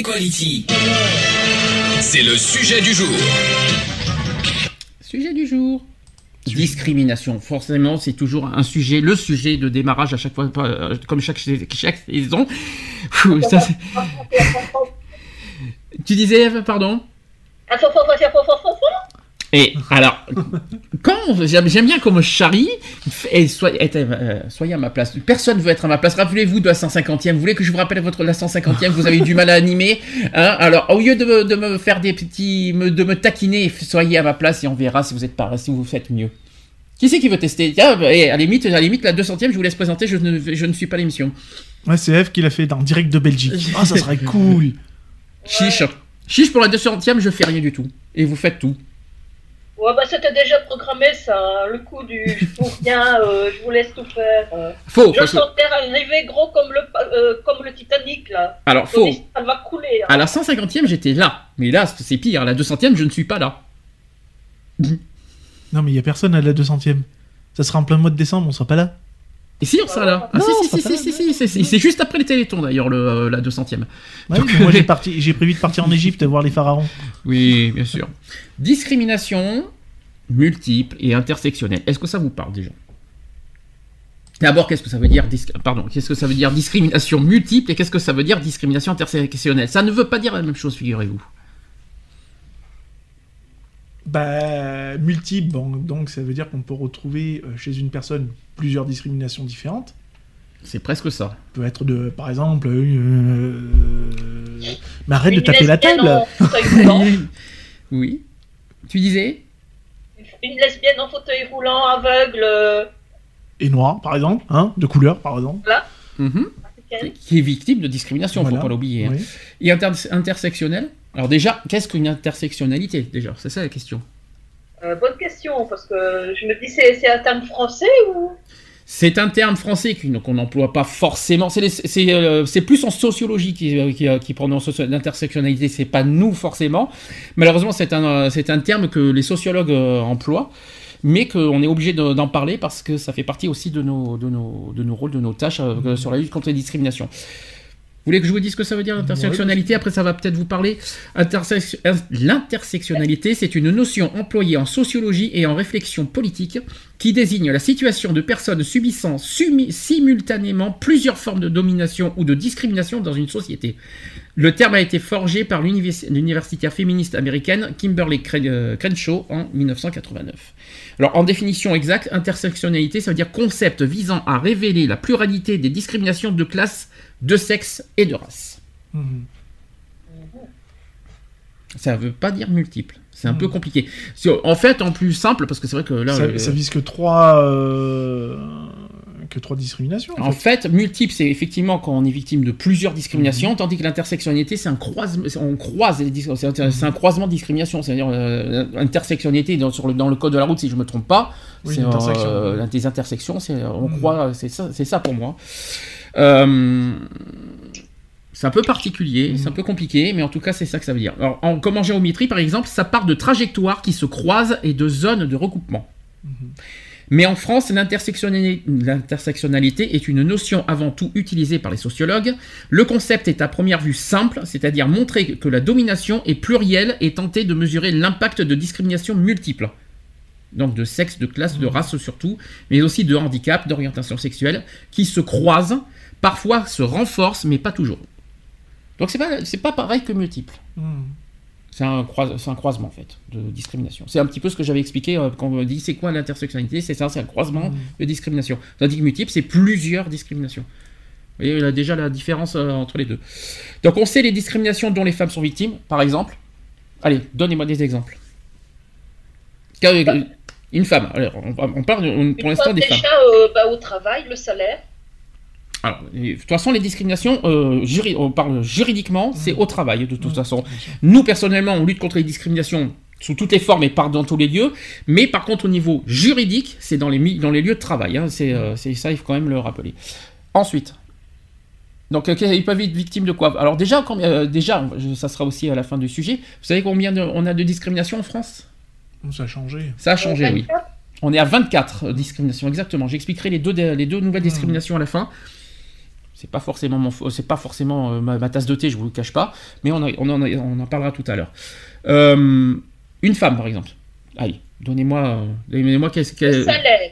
Equality. C'est le sujet du jour. Sujet du jour. Discrimination, forcément, c'est toujours un sujet, le sujet de démarrage à chaque fois, euh, comme chaque, chaque saison. Ça, tu disais, pardon Et alors, quand j'aime bien comme charrie, et soyez, euh, à ma place. Personne ne veut être à ma place. Rappelez-vous de la 150e. Vous voulez que je vous rappelle votre la 150e Vous avez eu du mal à animer. hein? Alors, au lieu de me, de me faire des petits, me- de me taquiner, soyez à ma place et on verra si vous êtes pas, si vous faites mieux. Qui c'est qui veut tester? Tiens, bah, et à la limite, à la limite, la 200e, je vous laisse présenter. Je ne, je ne suis pas l'émission. Ouais, c'est Eve qui l'a fait en direct de Belgique. Ah, ça serait cool. Chiche. Chiche pour la 200e, je fais rien du tout. Et vous faites tout. Ouais, bah c'était déjà programmé ça, hein, le coup du je fous rien, euh, je vous laisse tout faire. euh. Faux, Je sentais arriver gros comme le, euh, comme le Titanic là. Alors, faux. Ça va couler. hein. À la 150e, j'étais là. Mais là, c'est pire. À la 200e, je ne suis pas là. Non, mais il y a personne à la 200ème. Ça sera en plein mois de décembre, on sera pas là. Et si, on sera là. Ah, Non, si, si, si, si, si, si, si, C'est juste après les télétons, d'ailleurs, le, euh, la 200e. Ouais, Donc- moi, j'ai parti- j'ai prévu de partir en Égypte voir les pharaons. Oui, bien sûr. Discrimination multiple et intersectionnelle. Est-ce que ça vous parle déjà? D'abord, qu'est-ce que ça veut dire dis- Pardon, qu'est-ce que ça veut dire discrimination multiple et qu'est-ce que ça veut dire discrimination intersectionnelle? Ça ne veut pas dire la même chose, figurez-vous. Bah, multiple, donc ça veut dire qu'on peut retrouver euh, chez une personne plusieurs discriminations différentes. C'est presque ça. peut être de, par exemple, euh, mais arrête de taper la table. en fauteuil roulant. Oui. Tu disais Une lesbienne en fauteuil roulant, aveugle. euh, Et noir, par exemple, hein, de couleur, par exemple. Là. Mhm. Qui est victime de discrimination, Voilà. faut pas l'oublier. hein. Oui. Et inter- intersectionnelle? Alors déjà, qu'est-ce qu'une intersectionnalité Déjà, c'est ça la question. Euh, bonne question, parce que je me dis, c'est un terme français ou? C'est un terme français qu'on n'emploie pas forcément. Euh, c'est plus en sociologie qui, euh, qui, prononce l'intersectionnalité. C'est pas nous forcément. Malheureusement, c'est un, un terme que les sociologues emploient, mais qu'on est obligé de- d'en parler parce que ça fait partie aussi de nos, de nos, de nos rôles, de nos tâches sur la lutte contre les discriminations. Vous voulez que je vous dise ce que ça veut dire l'intersectionnalité Après, ça va peut-être vous parler. Euh, L'intersectionnalité, c'est une notion employée en sociologie et en réflexion politique qui désigne la situation de personnes subissant sumi- simultanément plusieurs formes de domination ou de discrimination dans une société. Le terme a été forgé par l'univers- l'universitaire féministe américaine Kimberly euh, Crenshaw en 1989. Alors, en définition exacte, intersectionnalité, ça veut dire concept visant à révéler la pluralité des discriminations de classe, de sexe et de race. Mhm. Ça veut pas dire multiple. C'est un Mhm. peu compliqué. En fait, en plus simple, parce que c'est vrai que là. ça, euh, ça vise que trois, euh, que trois discriminations. En En fait. fait, multiple, c'est effectivement quand on est victime de plusieurs discriminations, tandis que l'intersectionnalité, c'est un croisement, on croise les dis- c'est un, croisement de discrimination, c'est-à-dire euh, intersectionnalité dans, sur le, dans le code de la route, si je me trompe pas, Oui, c'est intersection. euh, des intersections, c'est on Mhm. croit, c'est ça, c'est ça pour moi. Euh, c'est un peu particulier, c'est un peu compliqué, mais en tout cas, c'est ça que ça veut dire. Alors, en, comme en géométrie, par exemple, ça part de trajectoires qui se croisent et de zones de recoupement. Mais en France, l'intersectionnali- l'intersectionnalité est une notion avant tout utilisée par les sociologues. Le concept est à première vue simple, c'est-à-dire montrer que la domination est plurielle et tenter de mesurer l'impact de discriminations multiples. Donc de sexe, de classe, de race surtout, mais aussi de handicap, d'orientation sexuelle, qui se croisent, parfois se renforcent, mais pas toujours. Donc c'est pas, c'est pas pareil que multiple. Mhm. C'est un, croisement en fait de discrimination. C'est un petit peu ce que j'avais expliqué euh, quand on me dit c'est quoi l'intersectionnalité, c'est ça, c'est un croisement Mhm. de discrimination. Tandis que multiple, c'est plusieurs discriminations. Vous voyez là, déjà la différence euh, entre les deux. Donc on sait les discriminations dont les femmes sont victimes, par exemple. Allez, donnez-moi des exemples. Qu'avec- Une femme. Alors, on, on parle on- pour l'instant des déjà femmes. euh, bah, au travail, le salaire. Alors, de toute façon, les discriminations, euh, juri- on parle juridiquement, c'est au travail, de toute façon. Nous, personnellement, on lutte contre les discriminations sous toutes les formes et par dans tous les lieux. Mais par contre, au niveau juridique, c'est dans les, dans les lieux de travail. hein. c'est euh, c'est ça, il faut quand même le rappeler. Ensuite. Donc, euh, ils peuvent être victimes de quoi? Alors, déjà, combien- euh, déjà, ça sera aussi à la fin du sujet. Vous savez combien de- on a de discriminations en France? Ça a changé. Ça a changé, oui. 24. On est à 24 discriminations, exactement. J'expliquerai les deux, les deux nouvelles discriminations à la fin. C'est pas forcément, mon, c'est pas forcément euh, ma, ma tasse de thé, je vous le cache pas, mais on, a- on, en, a- on en parlera tout à l'heure. Euh, une femme, par exemple. Allez, donnez-moi, euh, donnez-moi qu'est-ce Le que. salaire.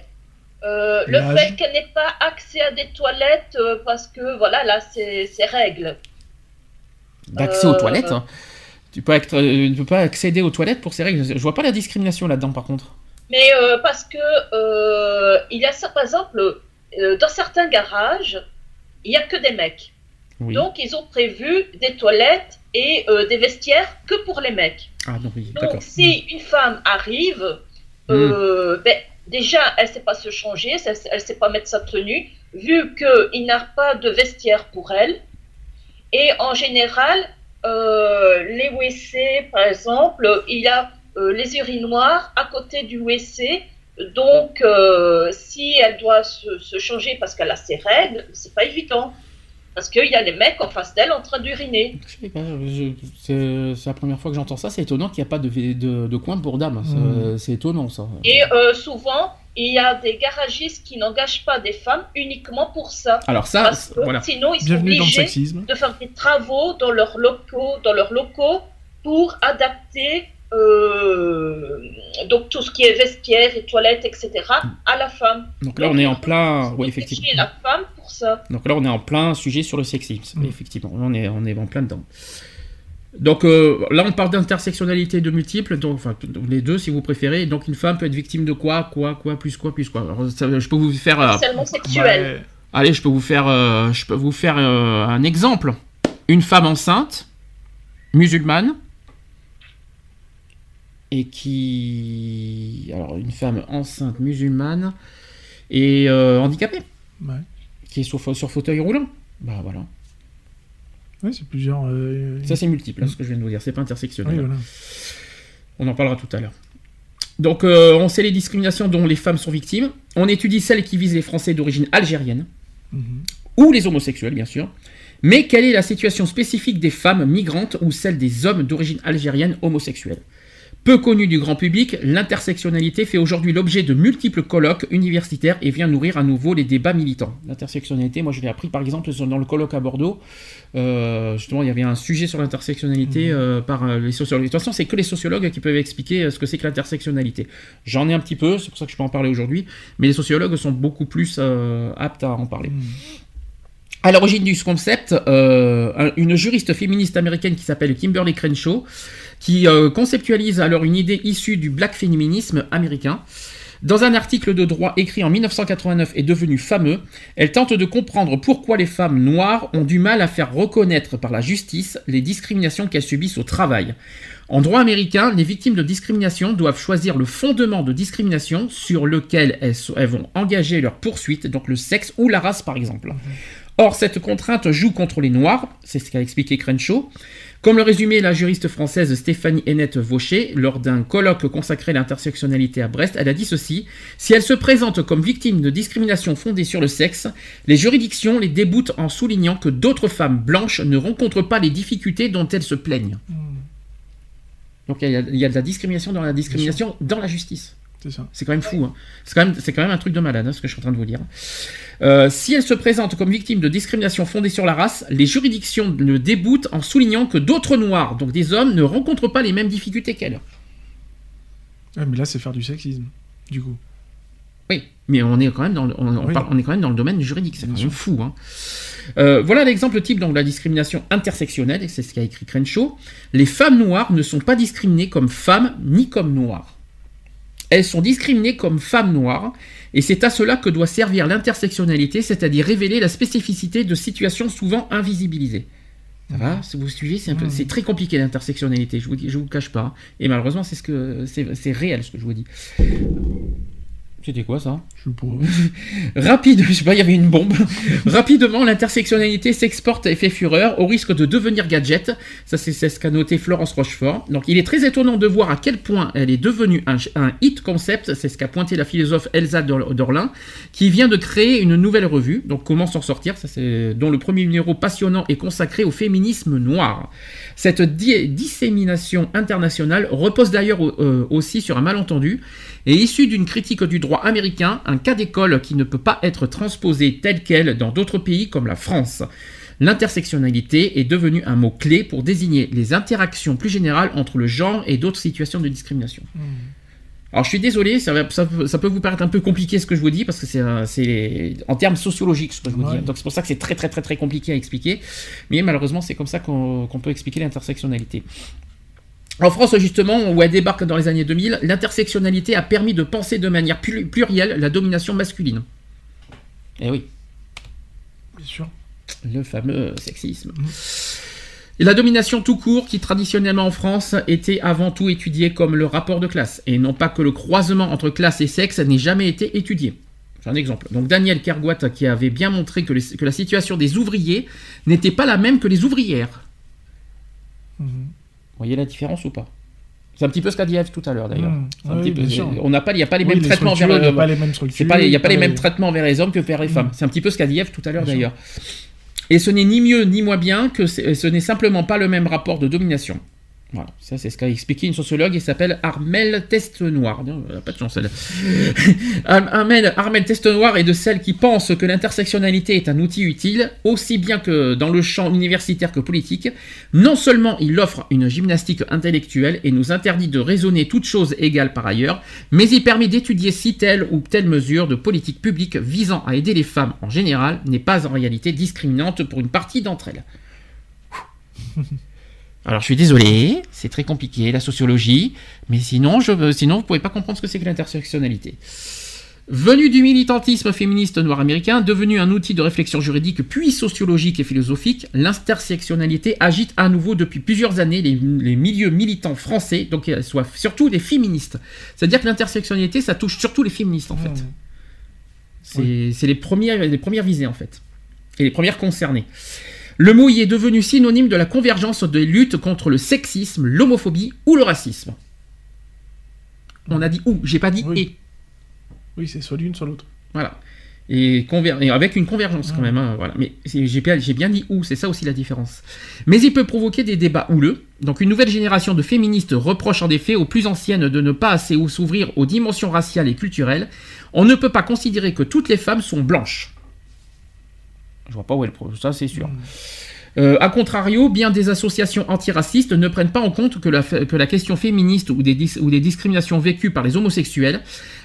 Euh, le fait qu'elle n'ait pas accès à des toilettes euh, parce que voilà là c'est ses règles. D'accès aux toilettes. hein. Tu peux, être, euh, tu peux pas accéder aux toilettes pour ces règles. Je vois pas la discrimination là-dedans, par contre. Mais euh, parce que euh, il y a ça par exemple euh, dans certains garages il y a que des mecs. Oui. Donc ils ont prévu des toilettes et euh, des vestiaires que pour les mecs. ah non, oui, d'accord. Donc si une femme arrive, euh, ben, déjà elle sait pas se changer, elle, elle sait pas mettre sa tenue, vu qu'il n'a pas de vestiaire pour elle. Et en général, euh, les WC, par exemple, il y a les urinoirs à côté du WC. Donc, euh, si elle doit se, se changer parce qu'elle a ses règles, c'est pas évident. Parce qu'il y a les mecs en face d'elle en train d'uriner. Je sais pas, je- c'est la première fois que j'entends ça. C'est étonnant qu'il n'y a pas de, de, de coin pour dames. C'est étonnant, ça. Et euh, souvent, il y a des garagistes qui n'engagent pas des femmes uniquement pour ça. Alors ça, Parce que voilà. sinon, ils sont Bienvenue dans le obligés sexisme. de faire des travaux dans leurs locaux, dans leurs locaux pour adapter euh, donc tout ce qui est vestiaire et toilettes, etc. à la femme. Donc là, on est en plein, oui, effectivement. la femme pour ça. Donc là, on est en plein sujet sur le sexisme, Mm. effectivement. On est, on est en plein dedans. Donc euh, là, on parle d'intersectionnalité de multiples, donc enfin les deux si vous préférez. Donc une femme peut être victime de quoi, quoi, quoi, plus quoi, plus quoi. Alors, ça, je peux vous faire, euh, Seulement sexuel. Ouais. allez, je peux vous faire, euh, je peux vous faire euh, un exemple. Une femme enceinte, musulmane, et qui, alors une femme enceinte musulmane et euh, handicapée, Ouais. qui est sur, sur fauteuil roulant. Bah voilà. Ouais, c'est plusieurs. euh, Ça, c'est multiple, hein, ce que je viens de vous dire. C'est pas intersectionnel. oui, voilà. On en parlera tout à l'heure. Donc, euh, on sait les discriminations dont les femmes sont victimes. On étudie celles qui visent les Français d'origine algérienne Mhm. ou les homosexuels, bien sûr. Mais quelle est la situation spécifique des femmes migrantes ou celle des hommes d'origine algérienne homosexuels Peu connue du grand public, l'intersectionnalité fait aujourd'hui l'objet de multiples colloques universitaires et vient nourrir à nouveau les débats militants. L'intersectionnalité, moi je l'ai appris par exemple dans le colloque à Bordeaux. Euh, justement, il y avait un sujet sur l'intersectionnalité euh, par euh, les sociologues. De toute façon, c'est que les sociologues qui peuvent expliquer ce que c'est que l'intersectionnalité. J'en ai un petit peu, c'est pour ça que je peux en parler aujourd'hui, mais les sociologues sont beaucoup plus euh, aptes à en parler. Mhm. À l'origine du concept, euh, un- une juriste féministe américaine qui s'appelle Kimberly Crenshaw, qui euh, conceptualise alors une idée issue du black féminisme américain. Dans un article de droit écrit en 1989 et devenu fameux, elle tente de comprendre pourquoi les femmes noires ont du mal à faire reconnaître par la justice les discriminations qu'elles subissent au travail. En droit américain, les victimes de discrimination doivent choisir le fondement de discrimination sur lequel elles, elles vont engager leur poursuite, donc le sexe ou la race par exemple. Or, cette contrainte joue contre les Noirs, c'est ce qu'a expliqué Crenshaw. Comme le résumait la juriste française Stéphanie Hennette Vaucher lors d'un colloque consacré à l'intersectionnalité à Brest, elle a dit ceci Si elles se présentent comme victimes de discrimination fondée sur le sexe, les juridictions les déboutent en soulignant que d'autres femmes blanches ne rencontrent pas les difficultés dont elles se plaignent. Mhm. Donc il y, a, il y a de la discrimination dans la discrimination dans la justice. C'est quand même fou. hein. C'est quand même, c'est quand même un truc de malade, hein, ce que je suis en train de vous dire. Euh, si elle se présente comme victime de discrimination fondée sur la race, les juridictions le déboutent en soulignant que d'autres noirs, donc des hommes, ne rencontrent pas les mêmes difficultés qu'elle. Ouais, mais là, c'est faire du sexisme, du coup. Oui, mais on est quand même dans le, on, on Oui. parle- on est quand même dans le domaine juridique, c'est quand même fou. hein. Euh, voilà l'exemple type donc, de la discrimination intersectionnelle, et c'est ce qu'a écrit Crenshaw. Les femmes noires ne sont pas discriminées comme femmes ni comme noires. Elles sont discriminées comme femmes noires, et c'est à cela que doit servir l'intersectionnalité, c'est-à-dire révéler la spécificité de situations souvent invisibilisées. Ça va Si vous suivez, c'est peu- très compliqué l'intersectionnalité, je vous, dis- je vous le cache pas. Et malheureusement, c'est ce que c'est réel ce que je vous dis. C'était quoi ça? Je. Rapide, je sais pas, il y avait une bombe. Rapidement, l'intersectionnalité s'exporte et fait fureur au risque de devenir gadget. Ça, c'est ce qu'a noté Florence Rochefort. Donc, il est très étonnant de voir à quel point elle est devenue un, hit concept. C'est ce qu'a pointé la philosophe Elsa Dor- Dorlin, qui vient de créer une nouvelle revue. Donc, comment s'en sortir? Ça, dont le premier numéro passionnant est consacré au féminisme noir. Cette di- dissémination internationale repose d'ailleurs euh, aussi sur un malentendu et issu d'une critique du droit américain, un cas d'école qui ne peut pas être transposé tel quel dans d'autres pays comme la France. L'intersectionnalité est devenue un mot-clé pour désigner les interactions plus générales entre le genre et d'autres situations de discrimination. Alors je suis désolé, ça, peut- ça peut vous paraître un peu compliqué ce que je vous dis, parce que c'est un- en termes sociologiques ce que je vous Ouais. dis. Donc c'est pour ça que c'est très très très très compliqué à expliquer. Mais malheureusement c'est comme ça qu'on qu'on peut expliquer l'intersectionnalité. En France, justement, où elle débarque dans les années 2000, l'intersectionnalité a permis de penser de manière plu- plurielle la domination masculine. Eh oui, Bien sûr. le fameux sexisme. Et la domination tout court, qui traditionnellement en France était avant tout étudiée comme le rapport de classe, et non pas que le croisement entre classe et sexe n'ait jamais été étudié. J'ai un exemple. Donc Daniel Kergoat qui avait bien montré que, les- que la situation des ouvriers n'était pas la même que les ouvrières. Mhm. Vous voyez la différence ou pas? C'est un petit peu ce qu'a dit Eve tout à l'heure d'ailleurs. Oui, peu- sûr. On n'a pas, il n'y a pas les Oui, mêmes traitements vers pas les mêmes structures. c'est pas, il n'y a pas les mêmes traitements vers les hommes que vers les femmes. Mm. C'est un petit peu ce qu'a dit Eve tout à l'heure d'ailleurs. Et ce n'est ni mieux ni moins bien que ce n'est simplement pas le même rapport de domination. Voilà, ça c'est ce qu'a expliqué une sociologue qui s'appelle Armel Testenoir. Pas de chance elle. Ar- Armel, Armel Testenoir est de celles qui pensent que l'intersectionnalité est un outil utile, aussi bien que dans le champ universitaire que politique. Non seulement il offre une gymnastique intellectuelle et nous interdit de raisonner toutes choses égales par ailleurs, mais il permet d'étudier si telle ou telle mesure de politique publique visant à aider les femmes en général n'est pas en réalité discriminante pour une partie d'entre elles. Alors je suis désolé, c'est très compliqué la sociologie, mais sinon, je, sinon vous pouvez pas comprendre ce que c'est que l'intersectionnalité. Venu du militantisme féministe noir américain, devenu un outil de réflexion juridique puis sociologique et philosophique, l'intersectionnalité agite à nouveau depuis plusieurs années les, les milieux militants français, donc euh, soit surtout les féministes. C'est-à-dire que l'intersectionnalité, ça touche surtout les féministes en fait. Mhm. C'est c'est les, premières, les premières visées en fait. Et les premières concernées. Le mot y est devenu synonyme de la convergence des luttes contre le sexisme, l'homophobie ou le racisme. On a dit ou, j'ai pas dit Oui. et. Oui, c'est soit l'une, soit l'autre. Voilà. Et, avec une convergence quand Mm. même. hein, voilà. Mais j'ai bien, dit où, c'est ça aussi la différence. Mais il peut provoquer des débats houleux. Donc une nouvelle génération de féministes reproche en effet aux plus anciennes de ne pas assez ou s'ouvrir aux dimensions raciales et culturelles. On ne peut pas considérer que toutes les femmes sont blanches. Je vois pas où est le problème, ça c'est sûr. Mhm. Euh, a contrario, bien des associations antiracistes ne prennent pas en compte que la, que la question féministe ou des, dis- ou des discriminations vécues par les homosexuels,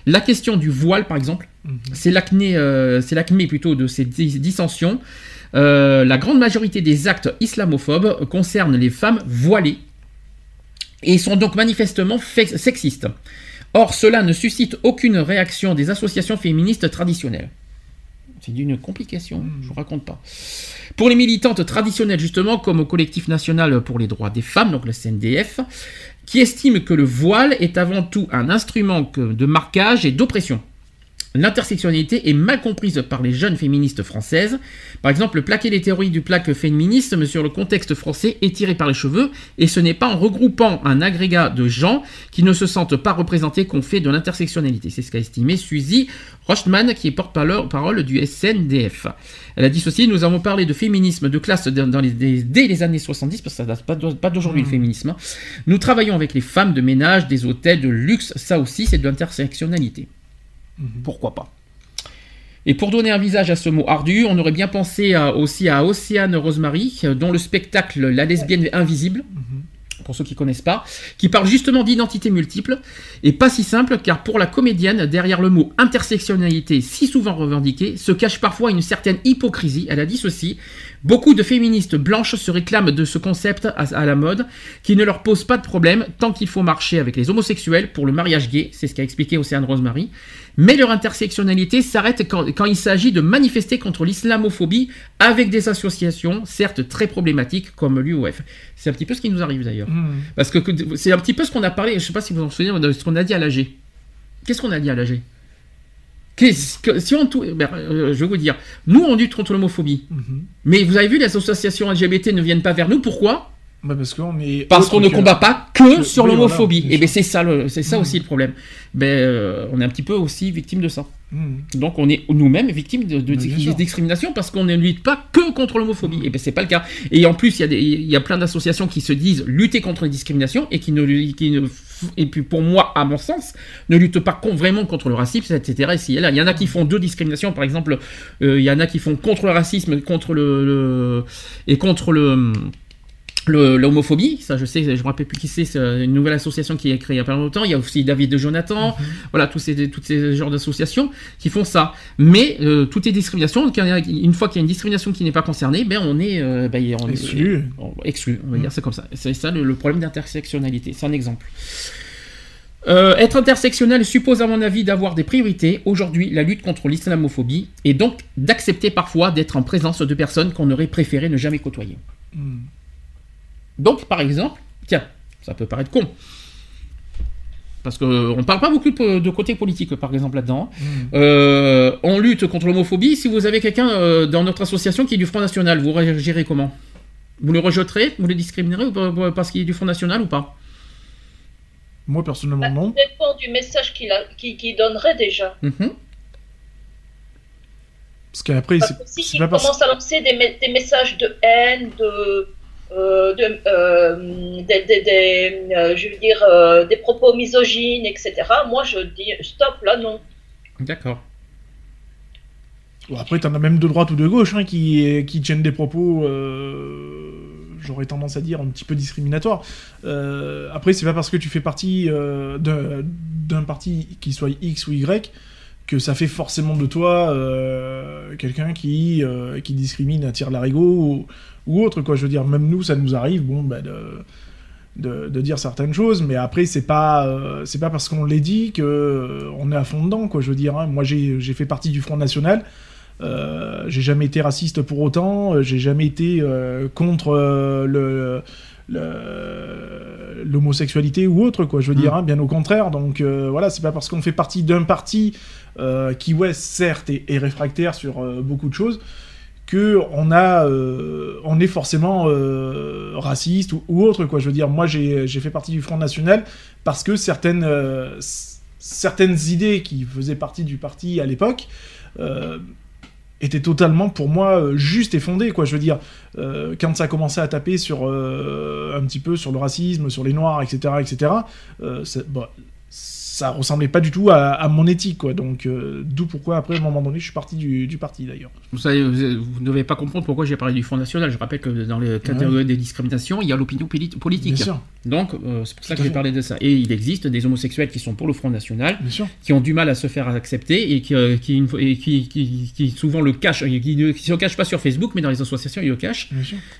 la question du voile par exemple, c'est l'acné, euh, c'est l'acmé plutôt de ces dis- dissensions. Euh, la grande majorité des actes islamophobes concernent les femmes voilées et sont donc manifestement fe- sexistes. Or, cela ne suscite aucune réaction des associations féministes traditionnelles. C'est d'une complication, je vous raconte pas. Pour les militantes traditionnelles, justement, comme au collectif national pour les droits des femmes, donc le CNDF, qui estiment que le voile est avant tout un instrument de marquage et d'oppression. L'intersectionnalité est mal comprise par les jeunes féministes françaises. Par exemple, plaquer les théories du plaque féminisme sur le contexte français est tiré par les cheveux, et ce n'est pas en regroupant un agrégat de gens qui ne se sentent pas représentés qu'on fait de l'intersectionnalité. C'est ce qu'a estimé Suzy Rochman, qui est porte-parole parole du SNDF. Elle a dit ceci, nous avons parlé de féminisme de classe dans les- dès les années 70, parce que ça date pas d'au- pas d'aujourd'hui le Mhm. féminisme. hein. Nous travaillons avec les femmes de ménage, des hôtels, de luxe, ça aussi c'est de l'intersectionnalité. Mhm. Pourquoi pas Et pour donner un visage à ce mot ardu, on aurait bien pensé à- aussi à Océane Rosemary, dont le spectacle La lesbienne invisible, Mhm. pour ceux qui connaissent pas, qui parle justement d'identité multiple, et pas si simple, car pour la comédienne, derrière le mot intersectionnalité si souvent revendiqué, se cache parfois une certaine hypocrisie. Elle a dit ceci Beaucoup de féministes blanches se réclament de ce concept à, à la mode, qui ne leur pose pas de problème tant qu'il faut marcher avec les homosexuels pour le mariage gay, c'est ce qu'a expliqué Océane Rosemary. Mais leur intersectionnalité s'arrête quand, quand il s'agit de manifester contre l'islamophobie avec des associations, certes très problématiques, comme l'UOF. C'est un petit peu ce qui nous arrive d'ailleurs. Mhm. Parce que c'est un petit peu ce qu'on a parlé, je sais pas si vous vous en souvenez, de ce qu'on a dit à l'AG. Qu'est-ce qu'on a dit à l'AG que, si on ben, euh, je vais vous dire, nous on lutte contre l'homophobie. Mhm. Mais vous avez vu, les associations LGBT ne viennent pas vers nous. Pourquoi? Bah, parce qu'on ne combat pas que que- sur oui, l'homophobie. voilà, bien et bien sûr. c'est ça, c'est ça Mhm. aussi le problème. Ben, euh, on est un petit peu aussi victime de ça. Mhm. Donc on est nous-mêmes victimes de, bien discrimination parce qu'on ne lutte pas que contre l'homophobie. Mhm. Et ben c'est pas le cas. Et en plus il y a des, il y a plein d'associations qui se disent lutter contre les discriminations et qui ne, qui ne et puis pour moi à mon sens ne luttent pas vraiment contre le racisme etc. Il y en a qui font deux discriminations par exemple euh, il y en a qui font contre le racisme et contre le le- l'homophobie, ça je sais, je me rappelle plus qui c'est, c'est une nouvelle association qui est créée il y a pas longtemps. Il y a aussi David de Jonathan, voilà, tous ces, tous ces genres d'associations qui font ça. Mais euh, toutes les discriminations, a- une fois qu'il y a une discrimination qui n'est pas concernée, ben on est, euh, ben, on est- Exclu. on- exclu, on va dire c'est comme ça. C'est ça le, le problème d'intersectionnalité, c'est un exemple. Euh, être intersectionnel suppose à mon avis d'avoir des priorités. Aujourd'hui, la lutte contre l'islamophobie et donc d'accepter parfois d'être en présence de personnes qu'on aurait préféré ne jamais côtoyer. Mhm. Donc, par exemple, tiens, ça peut paraître con. Parce qu'on ne parle pas beaucoup de, de côté politique, par exemple, là-dedans. Mhm. Euh, on lutte contre l'homophobie. Si vous avez quelqu'un euh, dans notre association qui est du Front National, vous réagirez comment? Vous le rejetterez Vous le discriminerez ou parce qu'il est du Front National ou pas? Moi, personnellement, Bah, non. Ça dépend du message qu'il donnerait déjà. Mhm. Parce qu'après, c'est si pas parce commence à lancer des, me- des messages de haine, de, euh, de euh, des, des- des, euh, je veux dire, euh, des propos misogynes, etc. Moi, je dis stop, là, non. D'accord. Bon, après, t'en as même de droite ou de gauche hein, qui, qui tiennent des propos, euh, j'aurais tendance à dire, un petit peu discriminatoires. Euh, après, c'est pas parce que tu fais partie euh, d'un d'un parti qui soit X ou Y que ça fait forcément de toi euh, quelqu'un qui, euh, qui discrimine à tir larigot ou, ou autre. Quoi. Je veux dire, même nous, ça nous arrive bon, bah, de, de, dire certaines choses, mais après, c'est pas, euh, c'est pas parce qu'on les dit que on est à fond dedans. Quoi. Je veux dire, hein. moi, j'ai fait partie du Front National. J'ai jamais été raciste pour autant, j'ai jamais été contre le- l'homosexualité ou autre quoi. Je veux Mm. dire hein, bien au contraire. Donc euh, voilà c'est pas parce qu'on fait partie d'un parti euh, qui ouais certes est, est réfractaire sur euh, beaucoup de choses que on a euh, on est forcément euh, raciste ou, ou autre quoi. Je veux dire moi j'ai fait partie du Front National parce que certaines euh, certaines idées qui faisaient partie du parti à l'époque étaient totalement pour moi euh, justes et fondées quoi. Je veux dire euh, quand ça commençait à taper sur euh, un petit peu sur le racisme sur les noirs etc etc euh, ça, bah, ça ressemblait pas du tout à, à mon éthique quoi. Donc d'où pourquoi après à un moment donné je suis parti du, du parti d'ailleurs. Vous savez, vous, ne devez pas comprendre pourquoi j'ai parlé du Front National. Je rappelle que dans les catégories des discriminations, il y a l'opinion poli- politique. bien sûr Donc, euh, c'est pour ça que j'ai parlé de ça. Et il existe des homosexuels qui sont pour le Front National, qui ont du mal à se faire accepter et qui, euh, qui, une fois- et qui, qui- qui souvent le cachent, qui ne se cachent pas sur Facebook, mais dans les associations, ils le cachent,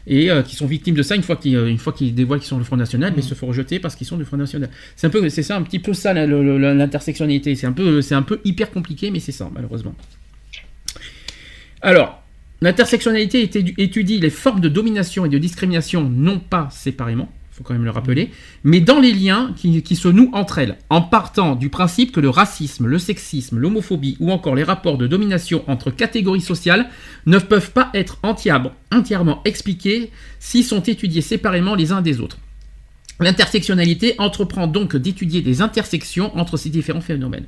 et euh, qui sont victimes de ça une fois qu'ils dévoilent qu'ils sont le Front National, mais Mhm. se font rejeter parce qu'ils sont du Front National. C'est un peu, c'est ça, un petit peu ça, l'intersectionnalité. C'est un peu, un peu hyper compliqué, mais c'est ça, malheureusement. Alors, l'intersectionnalité étu- étudie les formes de domination et de discrimination, non pas séparément, quand même le rappeler, mais dans les liens qui, qui se nouent entre elles, en partant du principe que le racisme, le sexisme, l'homophobie ou encore les rapports de domination entre catégories sociales ne peuvent pas être entièrement, entièrement expliqués s'ils sont étudiés séparément les uns des autres. L'intersectionnalité entreprend donc d'étudier des intersections entre ces différents phénomènes.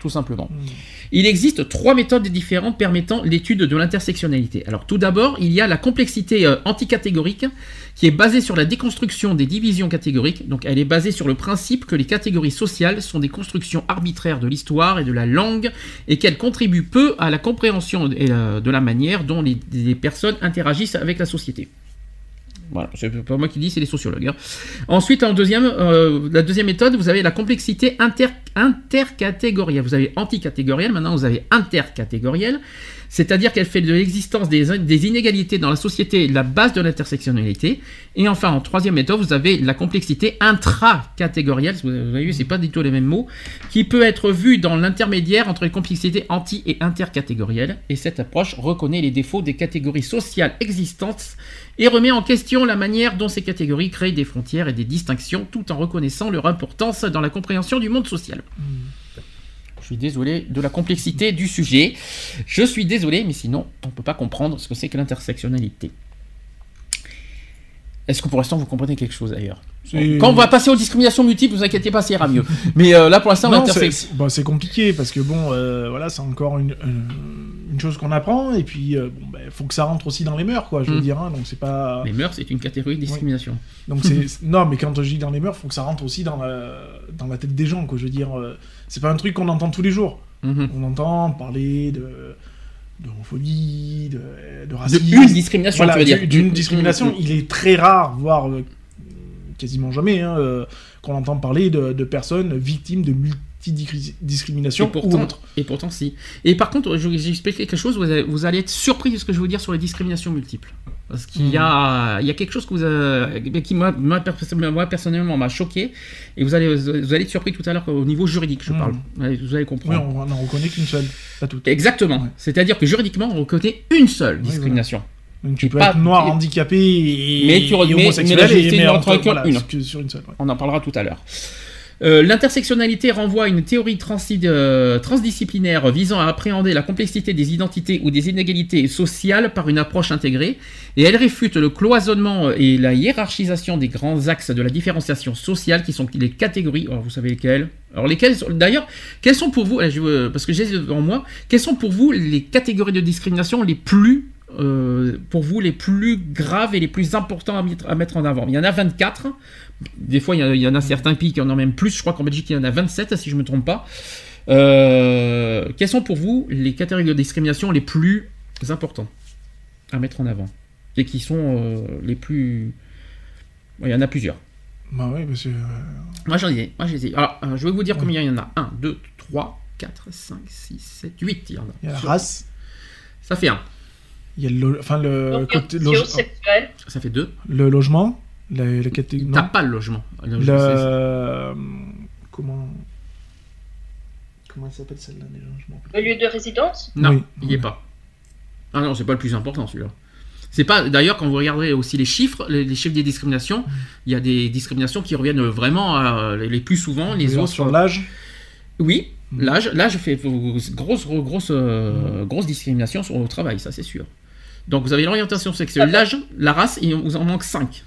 Tout simplement. Mm. Il existe trois méthodes différentes permettant l'étude de l'intersectionnalité. Alors tout d'abord, il y a la complexité euh, anticatégorique qui est basée sur la déconstruction des divisions catégoriques. Donc elle est basée sur le principe que les catégories sociales sont des constructions arbitraires de l'histoire et de la langue et qu'elles contribuent peu à la compréhension et, euh, de la manière dont les, les personnes interagissent avec la société. Voilà, c'est pas moi qui dis, c'est les sociologues. hein. Ensuite, en deuxième, euh, la deuxième méthode, vous avez la complexité inter, intercatégorielle. Vous avez anticatégorielle, maintenant vous avez intercatégorielle. C'est-à-dire qu'elle fait de l'existence des, inégalités dans la société la base de l'intersectionnalité. Et enfin, en troisième méthode, vous avez la complexité intracatégorielle. Vous avez vu, c'est pas du tout les mêmes mots, qui peut être vue dans l'intermédiaire entre les complexités anti- et intercatégorielles. Et cette approche reconnaît les défauts des catégories sociales existantes et remet en question la manière dont ces catégories créent des frontières et des distinctions tout en reconnaissant leur importance dans la compréhension du monde social. Je suis désolé de la complexité du sujet. Je suis désolé, mais sinon, on ne peut pas comprendre ce que c'est que l'intersectionnalité. Est-ce que pour l'instant vous comprenez quelque chose d'ailleurs Quand on va passer aux discriminations multiples, vous inquiétez pas, ça ira mieux. Mais euh, là pour l'instant, Non, l'intersex- c'est c'est compliqué parce que bon, euh, voilà, c'est encore une, une, chose qu'on apprend et puis euh, bon, bah, faut que ça rentre aussi dans les mœurs, quoi. Je veux Mm. dire, hein, donc c'est pas. les mœurs, c'est une catégorie de discrimination. Donc c'est non, mais quand je dis dans les mœurs, faut que ça rentre aussi dans la dans la tête des gens, quoi. Je veux dire, euh, c'est pas un truc qu'on entend tous les jours. Mhm. On entend parler de d'homophobie, de, de De racisme. une discrimination, Voilà, tu veux dire. d'une Une- discrimination, il est très rare, voire euh, quasiment jamais, hein, euh, qu'on entend parler de, de personnes victimes de multidiscrimination Et ou autre. et pourtant, si. Et par contre, je vais vous expliquer quelque chose, vous allez, vous allez être surpris de ce que je vous dire sur les discriminations multiples. Parce qu'il y, a, il y a quelque chose que vous, euh, qui, moi, moi, perso- moi, personnellement, m'a choqué. Et vous allez, vous allez être surpris tout à l'heure au niveau juridique, je Mhm. parle. Vous allez Oui, comprendre. on n'en reconnaît qu'une seule, pas toutes. Exactement. Ouais. C'est-à-dire que juridiquement, on reconnaît une seule Oui, discrimination. Donc tu Et peux pas- être noir, et- handicapé et, Mais tu- et mais- mais homosexuel, et- mais entre- que voilà, une. que sur une seule. ouais. On en parlera tout à l'heure. Euh, L'intersectionnalité renvoie à une théorie euh, transdisciplinaire visant à appréhender la complexité des identités ou des inégalités sociales par une approche intégrée, et elle réfute le cloisonnement et la hiérarchisation des grands axes de la différenciation sociale qui sont les catégories. Alors vous savez lesquelles? Alors lesquelles D'ailleurs, quelles sont pour vous veux- Parce que j'ai devant moi, quelles sont pour vous les catégories de discrimination les plus euh, pour vous les plus graves et les plus importants à mettre en avant? Il y en a 24. Des fois, il y, en a- il y en a certains pays qui en ont même plus. Je crois qu'en Belgique, il y en a 27, si je ne me trompe pas. Euh, quelles sont pour vous les catégories de discrimination les plus importants à mettre en avant Et qui sont euh, les plus... Il y en a plusieurs. Bah parce que, euh, Moi, j'en ai. Moi, j'ai. Alors, euh, je vais vous dire combien il y en a. 1, 2, 3, 4, 5, 6, 7, 8. Il y en a. il y a la race, Ça fait 1. il y a le, lo- enfin, le, côté loge- Socio-sexuel. Ça fait 2. le logement, la, la catégorie. T'as pas le logement. Le- Le, euh, comment comment elle s'appelle celle-là déjà je. Le lieu de résidence? Non, Oui. il n'y est pas. Ah non, c'est pas le plus important celui-là. C'est pas. D'ailleurs, quand vous regarderez aussi les chiffres, les, les chiffres des discriminations, il y a des discriminations qui reviennent vraiment à- les plus souvent. Les autres sur l'âge, Oui, Mhm. l'âge, l'âge fait grosse, grosse, euh, grosse discrimination sur- au travail, ça c'est sûr. Donc vous avez l'orientation sexuelle, l'âge, la race, et on vous en manque 5.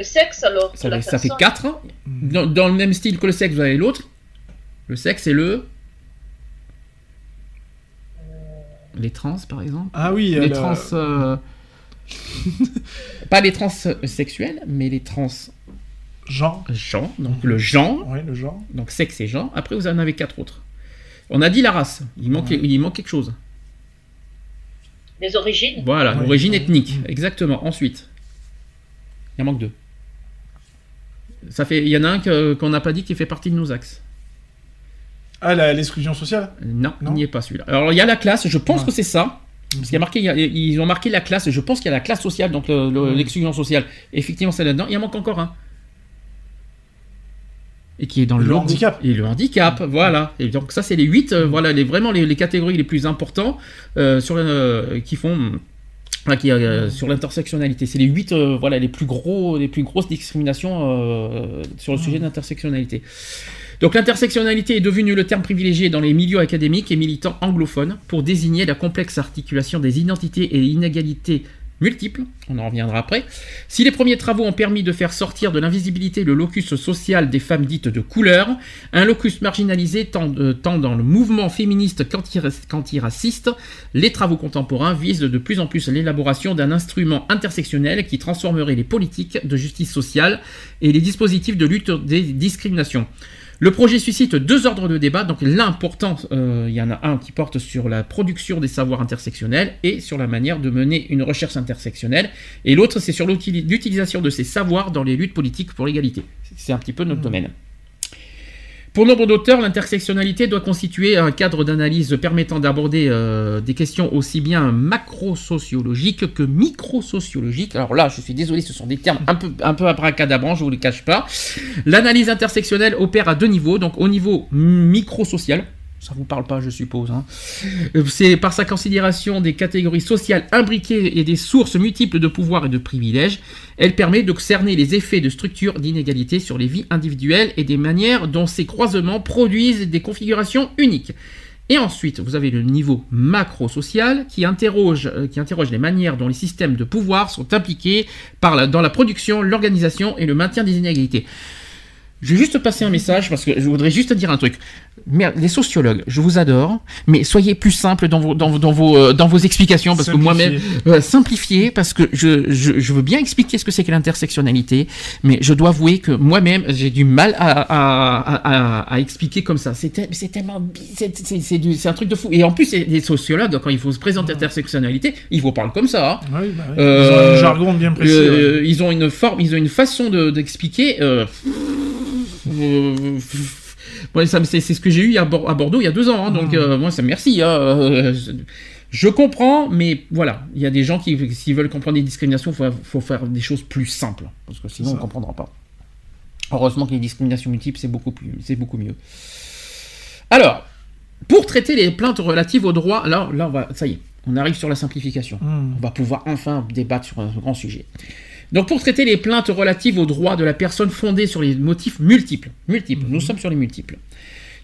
Le sexe, alors Ça, la fait- ça fait personne. 4. Mhm. Dans, dans le même style que le sexe, vous avez l'autre. Le sexe et le. Les trans, par exemple. ah oui, les le- trans. euh, Pas les trans sexuels, mais les trans genre, gens. Donc le genre, ouais, le genre. donc sexe et genre. Après, vous en avez quatre autres. On a dit la race. Il manque, Ouais. il manque quelque chose. Les origines. Voilà, Ouais. l'origine ethnique. Exactement. Ensuite, il en manque deux. Ça fait, il y en a un qu'on n'a pas dit qui fait partie de nos axes. Ah, l'exclusion sociale? Non, Non. il n'y est pas celui-là. Alors il y a la classe, je pense Ouais. que c'est ça. Parce qu'il y a marqué, il y a- ils ont marqué la classe, je pense qu'il y a la classe sociale, donc le- le- l'exclusion sociale. Effectivement, c'est là-dedans. Il en manque encore un. Et qui est dans le, handicap. Et le handicap, voilà. Et donc ça, c'est les huit, euh, voilà, les, vraiment les, les catégories les plus importantes euh, sur, euh, qui font, qui, euh, sur l'intersectionnalité. C'est les huit, euh, voilà, les plus gros, les plus grosses discriminations euh, sur le sujet de l'intersectionnalité. Donc l'intersectionnalité est devenue le terme privilégié dans les milieux académiques et militants anglophones pour désigner la complexe articulation des identités et inégalités multiples, on en reviendra après. Si les premiers travaux ont permis de faire sortir de l'invisibilité le locus social des femmes dites de couleur, un locus marginalisé tant, euh, dans le mouvement féministe qu'anti- qu'antiraciste, les travaux contemporains visent de plus en plus l'élaboration d'un instrument intersectionnel qui transformerait les politiques de justice sociale et les dispositifs de lutte des discriminations. Le projet suscite deux ordres de débat. Donc l'un portant, euh, il y en a un qui porte sur la production des savoirs intersectionnels et sur la manière de mener une recherche intersectionnelle. Et l'autre, c'est sur l'uti- l'utilisation de ces savoirs dans les luttes politiques pour l'égalité. C'est un petit peu notre domaine. Pour nombre d'auteurs, l'intersectionnalité doit constituer un cadre d'analyse permettant d'aborder euh, des questions aussi bien macro-sociologiques que micro-sociologiques. Alors là, je suis désolé, ce sont des termes un peu, un peu abracadabrants, je vous les cache pas. L'analyse intersectionnelle opère à deux niveaux, donc au niveau micro-social, Ça vous parle pas, je suppose. Hein. Euh, C'est par sa considération des catégories sociales imbriquées et des sources multiples de pouvoir et de privilèges. Elle permet de cerner les effets de structures d'inégalité sur les vies individuelles et des manières dont ces croisements produisent des configurations uniques. Et ensuite, vous avez le niveau macro-social qui interroge, euh, qui interroge les manières dont les systèmes de pouvoir sont impliqués dans la production, l'organisation et le maintien des inégalités. Je vais juste passer un message parce que je voudrais juste dire un truc. Merde, les sociologues, je vous adore, mais soyez plus simples dans vos, dans, vos- dans vos, euh, dans vos explications parce que moi-même, euh, simplifier parce que je, je, je veux bien expliquer ce que c'est que l'intersectionnalité, mais je dois avouer que moi-même j'ai du mal à, à, à, à- expliquer comme ça. C'est tel- c'est tellement c'est c'est- c'est du- c'est un truc de fou. Et en plus, les sociologues quand ils faut se présenter l'intersectionnalité, ils vous parlent comme ça. hein. Oui, bah oui. Euh, Ils ont un jargon bien précis. Euh, ouais. Ils ont une forme, ils ont une façon de- d'expliquer. euh, euh, moi, ça me- c'est ce que j'ai eu à, Bor- à Bordeaux il y a deux ans, hein, donc euh, moi ça merci. hein, euh, je comprends, mais voilà, il y a des gens qui, s'ils veulent comprendre les discriminations, il faut, faut faire des choses plus simples, parce que sinon on ne comprendra pas. Heureusement que les discriminations multiples, c'est beaucoup, plus, c'est beaucoup mieux. Alors, pour traiter les plaintes relatives aux droits, là, là on va, ça y est, on arrive sur la simplification. Hmm. On va pouvoir enfin débattre sur un grand sujet. Donc pour traiter les plaintes relatives aux droits de la personne fondées sur les motifs multiples, multiples, nous sommes sur les multiples.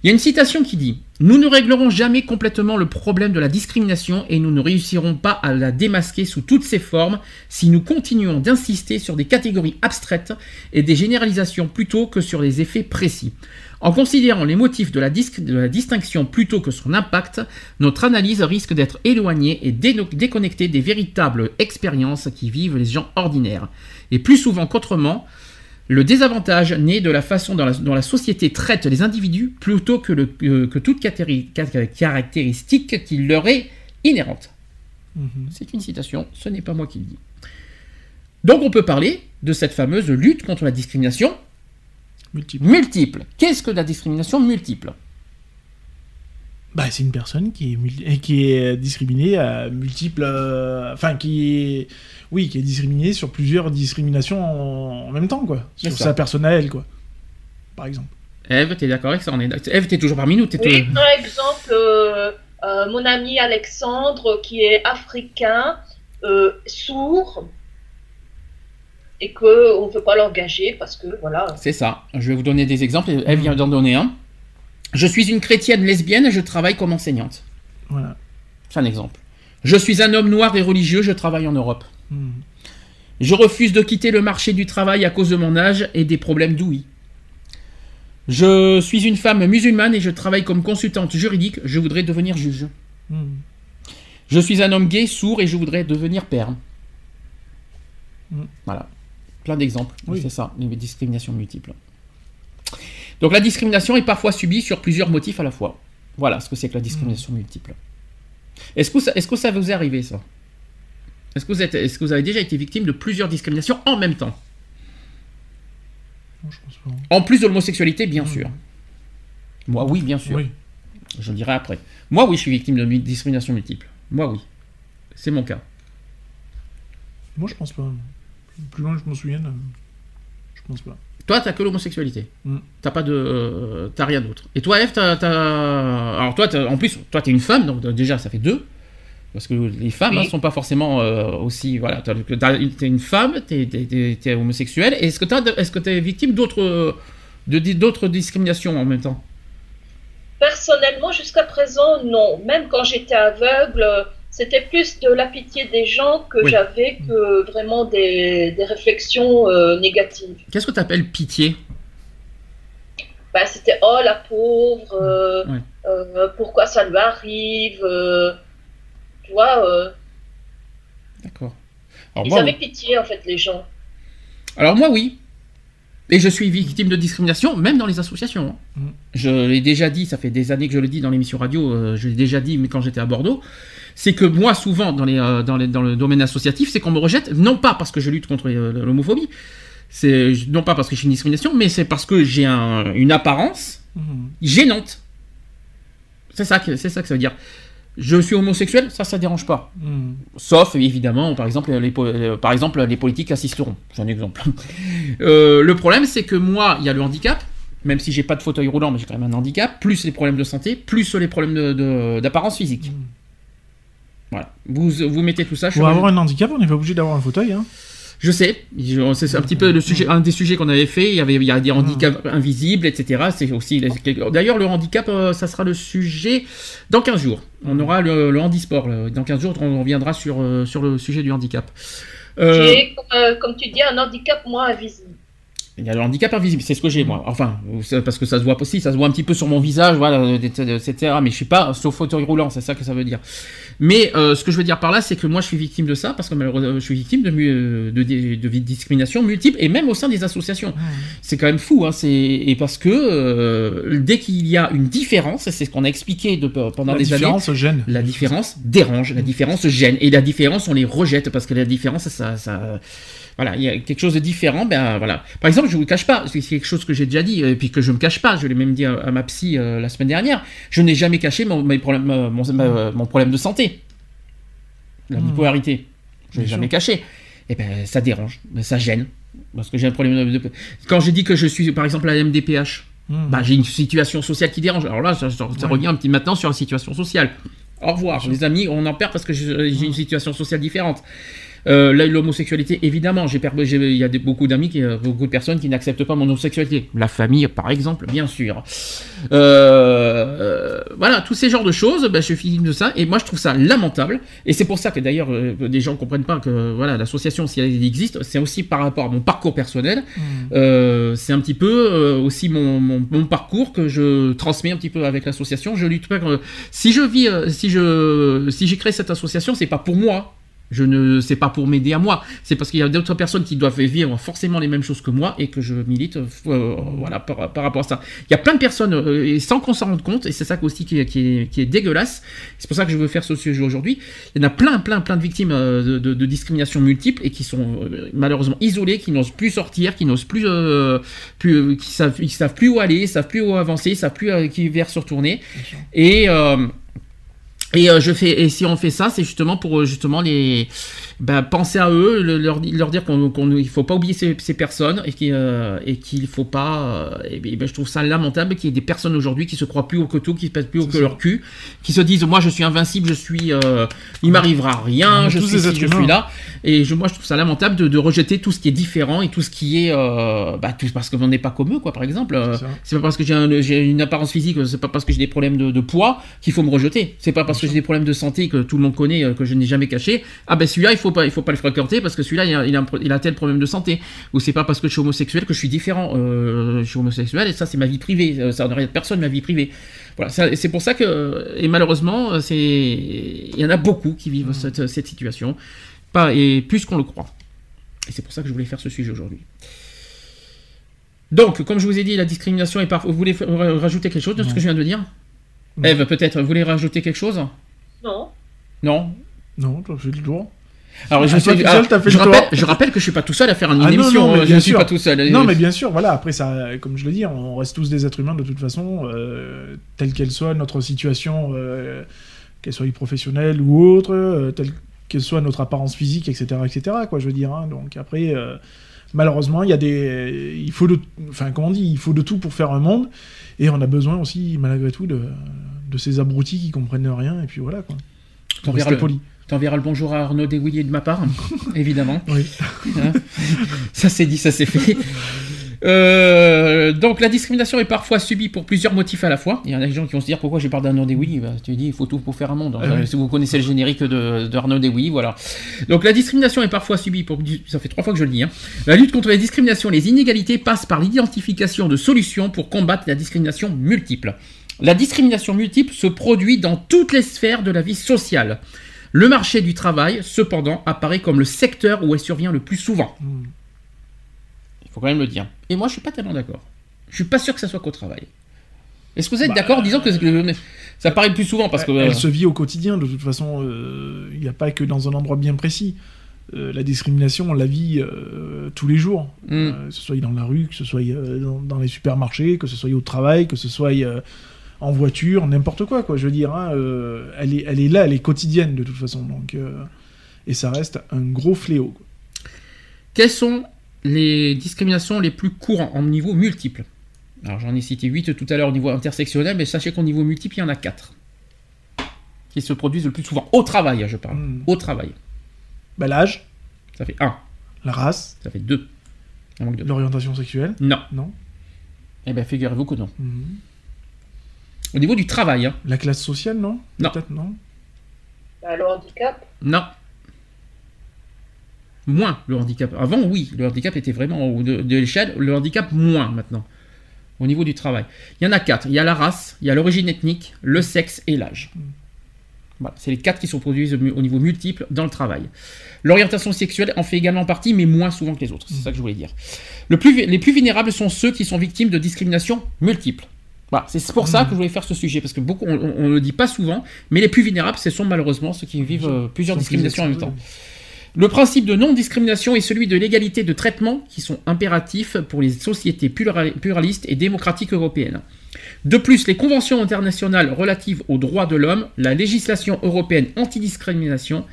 Il y a une citation qui dit Nous ne réglerons jamais complètement le problème de la discrimination et nous ne réussirons pas à la démasquer sous toutes ses formes si nous continuons d'insister sur des catégories abstraites et des généralisations plutôt que sur les effets précis. En considérant les motifs de la, dis- de la distinction plutôt que son impact, notre analyse risque d'être éloignée et déconnectée des véritables expériences qui vivent les gens ordinaires. Et plus souvent qu'autrement, le désavantage naît de la façon dont la, dont la société traite les individus plutôt que, le- que- que toute caractéristique qui leur est inhérente. Mhm. C'est une citation, ce n'est pas moi qui le dis. Donc on peut parler de cette fameuse lutte contre la discrimination Multiple. multiple. Qu'est-ce que la discrimination multiple? Bah, c'est une personne qui est, qui est discriminée à multiples. euh, Enfin, qui est. Oui, qui est discriminée sur plusieurs discriminations en, en même temps, quoi. C'est Sur ça. sa personne à elle, quoi. Par exemple. Eve, t'es d'accord avec ça On est Ève, t'es toujours parmi nous t'es Oui, toujours- par exemple, euh, euh, mon ami Alexandre, qui est africain, euh, sourd, et qu'on ne peut pas l'engager parce que, voilà. C'est ça. Je vais vous donner des exemples. et Ève vient d'en donner un. Je suis une chrétienne lesbienne, je travaille comme enseignante. Voilà. C'est un exemple. Je suis un homme noir et religieux, je travaille en Europe. Hmm. Je refuse de quitter le marché du travail à cause de mon âge et des problèmes d'ouïe. Je suis une femme musulmane et je travaille comme consultante juridique, je voudrais devenir juge. Hmm. Je suis un homme gay, sourd et je voudrais devenir père. Mm. Voilà. Plein d'exemples. Oui. C'est ça, les discriminations multiples. Donc la discrimination est parfois subie sur plusieurs motifs à la fois. Voilà ce que c'est que la discrimination multiple. Est-ce que, ça- est-ce que ça vous est arrivé ça? Est-ce que, vous êtes, est-ce que vous avez déjà été victime de plusieurs discriminations en même temps? Non, je pense pas. En plus de l'homosexualité, bien sûr. Moi, oui, bien sûr. Oui. Je le dirai après. Moi, oui, je suis victime de mi- discrimination multiple. Moi, oui. C'est mon cas. Moi, je pense pas. Plus loin que je m'en souvienne, euh, je pense pas. Toi, t'as que l'homosexualité. Mm. T'as pas de, euh, t'as rien d'autre. Et toi, Eve, t'as, t'as- alors toi, t'as- en plus, toi, t'es une femme, donc euh, déjà, ça fait deux. Parce que les femmes Oui. ne sont pas forcément euh, aussi, voilà, t'as- t'as- t'es une femme, t'es, t'es, t'es- t'es homosexuel. Et Est-ce que t'as, est-ce que t'es victime d'autres, de, d'autres discriminations en même temps? Personnellement, jusqu'à présent, non. Même quand j'étais aveugle, euh, c'était plus de la pitié des gens que Oui. j'avais que vraiment des, des réflexions euh, négatives. Qu'est-ce que t'appelles pitié? Bah, c'était oh la pauvre, euh, euh, pourquoi ça lui arrive, euh, tu vois. euh, D'accord. Alors ils moi, avaient pitié en fait les gens. Alors moi oui. Et je suis victime de discrimination, même dans les associations. hein. Mm. Je l'ai déjà dit, ça fait des années que je le dis dans l'émission radio, je l'ai déjà dit, mais quand j'étais à Bordeaux, c'est que moi, souvent, dans, les, euh, dans, les- dans le domaine associatif, c'est qu'on me rejette, non pas parce que je lutte contre euh, l'homophobie, c'est non pas parce que je suis une discrimination, mais c'est parce que j'ai un- une apparence Hmm. gênante. C'est ça, que- c'est ça que ça veut dire. Je suis homosexuel, ça, ça dérange pas. Hmm. Sauf, évidemment, par exemple, les, po- euh, par exemple, les politiques assisteront. C'est un exemple. Euh, le problème, c'est que moi, il y a le handicap. même si j'ai pas de fauteuil roulant, mais j'ai quand même un handicap, plus les problèmes de santé, plus les problèmes de- de- d'apparence physique. Mm. Voilà. Vous, vous mettez tout ça. je Pour avoir un handicap, on n'est pas obligé d'avoir un fauteuil. Hein. Je sais, c'est un petit peu le sujet, un des sujets qu'on avait fait. Il y avait, il y a des handicaps invisibles, etc. C'est aussi. D'ailleurs, le handicap, euh, ça sera le sujet dans 15 jours. On aura le, le handisport. là. Dans 15 jours, on reviendra sur, euh, sur le sujet du handicap. Euh, J'ai, comme, euh, comme tu dis, un handicap moins invisible. il y a le handicap invisible, c'est ce que j'ai moi. Enfin, parce que ça se voit aussi, ça se voit un petit peu sur mon visage, voilà, etc. Mais je suis pas sur fauteuil roulant, c'est ça que ça veut dire. Mais euh, ce que je veux dire par là, c'est que moi je suis victime de ça parce que malheureusement je suis victime de, mu- de, de, de discrimination multiple et même au sein des associations. C'est quand même fou, hein. C'est et parce que euh, dès qu'il y a une différence, c'est ce qu'on a expliqué de, pendant La des années. différence gêne. La différence dérange, la différence gêne, et la différence on les rejette parce que la différence ça, ça voilà, il y a quelque chose de différent, ben voilà. Par exemple, je vous le cache pas, c'est quelque chose que j'ai déjà dit et puis que je me cache pas, je l'ai même dit à, à ma psy euh, la semaine dernière, je n'ai jamais caché mon, mes problèmes, euh, mon, ma- mon problème de santé, la Hmm. bipolarité, je l'ai Bien jamais caché. Et ben ça dérange, ben, ça gêne parce que j'ai un problème de, quand j'ai dit que je suis par exemple à la MDPH, Hmm. bah, j'ai une situation sociale qui dérange. Alors là, ça, ça- ça Ouais. revient un petit maintenant sur la situation sociale. Au revoir, les amis, on en perd parce que j'ai une situation sociale différente. Euh, là, l'homosexualité, évidemment, il y a des- beaucoup d'amis, qui, euh, beaucoup de personnes qui n'acceptent pas mon homosexualité. La famille, par exemple, bien sûr. Euh, euh, voilà, tous ces genres de choses, ben, je suis victime de ça, et moi je trouve ça lamentable. Et c'est pour ça que d'ailleurs, des gens ne comprennent pas que voilà, l'association, si elle existe, c'est aussi par rapport à mon parcours personnel. Euh, c'est un petit peu aussi mon, mon, mon parcours que je transmets un petit peu avec l'association. Je lutte pas. si je vis, si je, si j'ai créé cette association, c'est pas pour moi. Je ne, c'est pas pour m'aider à moi. C'est parce qu'il y a d'autres personnes qui doivent vivre forcément les mêmes choses que moi et que je milite, euh, voilà, par, par rapport à ça. Il y a plein de personnes euh, et sans qu'on s'en rende compte et c'est ça aussi qui est, qui est, qui est dégueulasse. C'est pour ça que je veux faire ce sujet aujourd'hui. Il y en a plein, plein, plein de victimes euh, de, de, de discrimination multiple et qui sont euh, malheureusement isolées, qui n'osent plus sortir, qui n'osent plus, euh, plus euh, qui savent, ils savent plus où aller, savent plus où avancer, savent plus qui vers se retourner. Et euh, et euh, je fais et si on fait ça, c'est justement pour euh, justement les ben, penser à eux, le- leur, di- leur dire qu'on qu'on il faut pas oublier ces, ces personnes et qu'il euh, qu'il faut pas. euh, et, ben, je trouve ça lamentable qu'il y ait des personnes aujourd'hui qui se croient plus haut que tout, qui se pèsent plus haut que ça. leur cul, qui se disent moi je suis invincible, je suis, euh, il m'arrivera rien, je suis je là. Et je, moi je trouve ça lamentable de, de rejeter tout ce qui est différent et tout ce qui est euh, bah, tout parce qu'on n'est pas comme eux quoi par exemple. Euh, C'est pas parce que j'ai un- j'ai une apparence physique, c'est pas parce que j'ai des problèmes de, de poids qu'il faut me rejeter. C'est pas parce que j'ai des problèmes de santé que tout le monde connaît, euh, que je n'ai jamais caché. Ah ben celui-là, il faut pas, il faut pas le fréquenter parce que celui-là, il a, il a, un pro- il a tel problème de santé. Ou c'est pas parce que je suis homosexuel que je suis différent. Euh, je suis homosexuel et ça, c'est ma vie privée. Euh, Ça ne regarde personne ma vie privée. Voilà, c'est pour ça que et malheureusement, c'est il y en a beaucoup qui vivent cette, cette situation, pas et plus qu'on le croit. Et c'est pour ça que je voulais faire ce sujet aujourd'hui. Donc, comme je vous ai dit, la discrimination est parfois. Vous voulez rajouter quelque chose de ce que je viens de dire? Non. Eve, peut-être, vous voulez rajouter quelque chose? Non. Non? Non, toi, fais le tour. Alors, je, Ah, toi suis- tout ah, seul, t'as fait je le tour. rappelle, je rappelle que je suis pas tout seul à faire une Ah, non, émission. non, mais euh, je bien ne suis sûr. pas tout seul. Non, mais bien sûr, voilà. Après, ça, comme je le dis, on reste tous des êtres humains de toute façon, euh, telle qu'elle soit notre situation, euh, qu'elle soit professionnelle ou autre, euh, telle qu'elle soit notre apparence physique, etc., etc. Quoi, je veux dire. hein. Donc après, euh, malheureusement, il y a des, il faut de, enfin, comment on dit, il faut de tout pour faire un monde, et on a besoin aussi, malgré tout, de, de ces abrutis qui comprennent rien, et puis voilà quoi. T'enverras le, poli. le bonjour à Arnaud Deswilliers de ma part, évidemment. Oui. Hein? Ça c'est dit, ça c'est fait. Euh, donc la discrimination est parfois subie pour plusieurs motifs à la fois. Il y en a des gens qui vont se dire pourquoi j'ai parlé d'Arnaud Deswilly. Bah, tu dis il faut tout pour faire un monde. Ah oui. Si vous connaissez le générique de, d'Arnaud Deswilly, voilà. Donc la discrimination est parfois subie pour ça fait trois fois que je le dis. hein. La lutte contre les discriminations, et les inégalités passe par l'identification de solutions pour combattre la discrimination multiple. La discrimination multiple se produit dans toutes les sphères de la vie sociale. Le marché du travail, cependant, apparaît comme le secteur où elle survient le plus souvent. Hmm. Faut quand même le dire. Et moi, je suis pas tellement d'accord. Je suis pas sûr que ça soit qu'au travail. Est-ce que vous êtes Bah, d'accord Disons que que ça apparaît le plus souvent parce que. Elle euh, se vit au quotidien, de toute façon, euh, il n'y a pas que dans un endroit bien précis. Euh, la discrimination, on la vit euh, tous les jours. Mm. Euh, que ce soit dans la rue, que ce soit euh, dans, dans les supermarchés, que ce soit au travail, que ce soit euh, en voiture, n'importe quoi, quoi. Je veux dire, hein, euh, elle, est, elle est là, elle est quotidienne de toute façon. Donc, euh, et ça reste un gros fléau. quoi. Quelles sont les discriminations les plus courantes en niveau multiple Alors j'en ai cité 8 tout à l'heure au niveau intersectionnel, mais sachez qu'au niveau multiple, il y en a 4. Qui se produisent le plus souvent. Au travail, je parle. Hmm. Au travail. Bah, l'âge, Ça fait 1. la race, Ça fait 2. Il en manque deux. l'orientation sexuelle. Non. Non. Eh bien, figurez-vous que non. Mhm. Au niveau du travail, hein. La classe sociale, non? Non. Peut-être non? Bah, le handicap? Non. Moins le handicap. Avant, oui, le handicap était vraiment en haut de, de l'échelle. Le handicap, moins maintenant. Au niveau du travail. Il y en a quatre. Il y a la race, il y a l'origine ethnique, le sexe et l'âge. Voilà, c'est les quatre qui sont produits au niveau multiple dans le travail. L'orientation sexuelle en fait également partie, mais moins souvent que les autres. C'est ça que je voulais dire. Le plus, les plus vulnérables sont ceux qui sont victimes de discrimination multiple. Voilà, c'est pour ça que je voulais faire ce sujet, parce que beaucoup, on ne le dit pas souvent, mais les plus vulnérables, ce sont malheureusement ceux qui vivent euh, plusieurs discriminations en même temps. Le principe de non-discrimination est celui de l'égalité de traitement qui sont impératifs pour les sociétés plura- pluralistes et démocratiques européennes. De plus, les conventions internationales relatives aux droits de l'homme, la législation européenne antidiscrimination,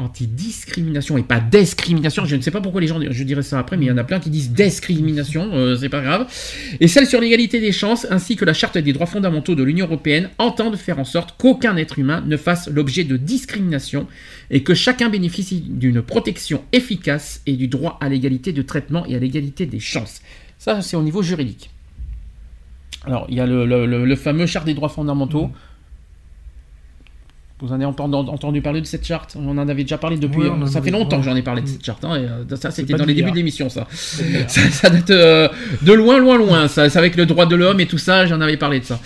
antidiscrimination et pas discrimination, je ne sais pas pourquoi les gens, je dirais ça après, mais il y en a plein qui disent discrimination, euh, c'est pas grave, et celle sur l'égalité des chances ainsi que la charte des droits fondamentaux de l'Union européenne entendent faire en sorte qu'aucun être humain ne fasse l'objet de discrimination et que chacun bénéficie d'une protection efficace et du droit à l'égalité de traitement et à l'égalité des chances. Ça, c'est au niveau juridique. Alors, il y a le, fameux charte des droits fondamentaux. Vous en avez entendu, parler de cette charte? On en avait déjà parlé depuis. Ouais, ça fait longtemps que j'en ai parlé de cette charte. hein, et, euh, ça, c'était dans les débuts de l'émission, ça. ça. ça date euh, de loin, loin, loin. Ça, c'est avec le droit de l'homme et tout ça, j'en avais parlé de ça.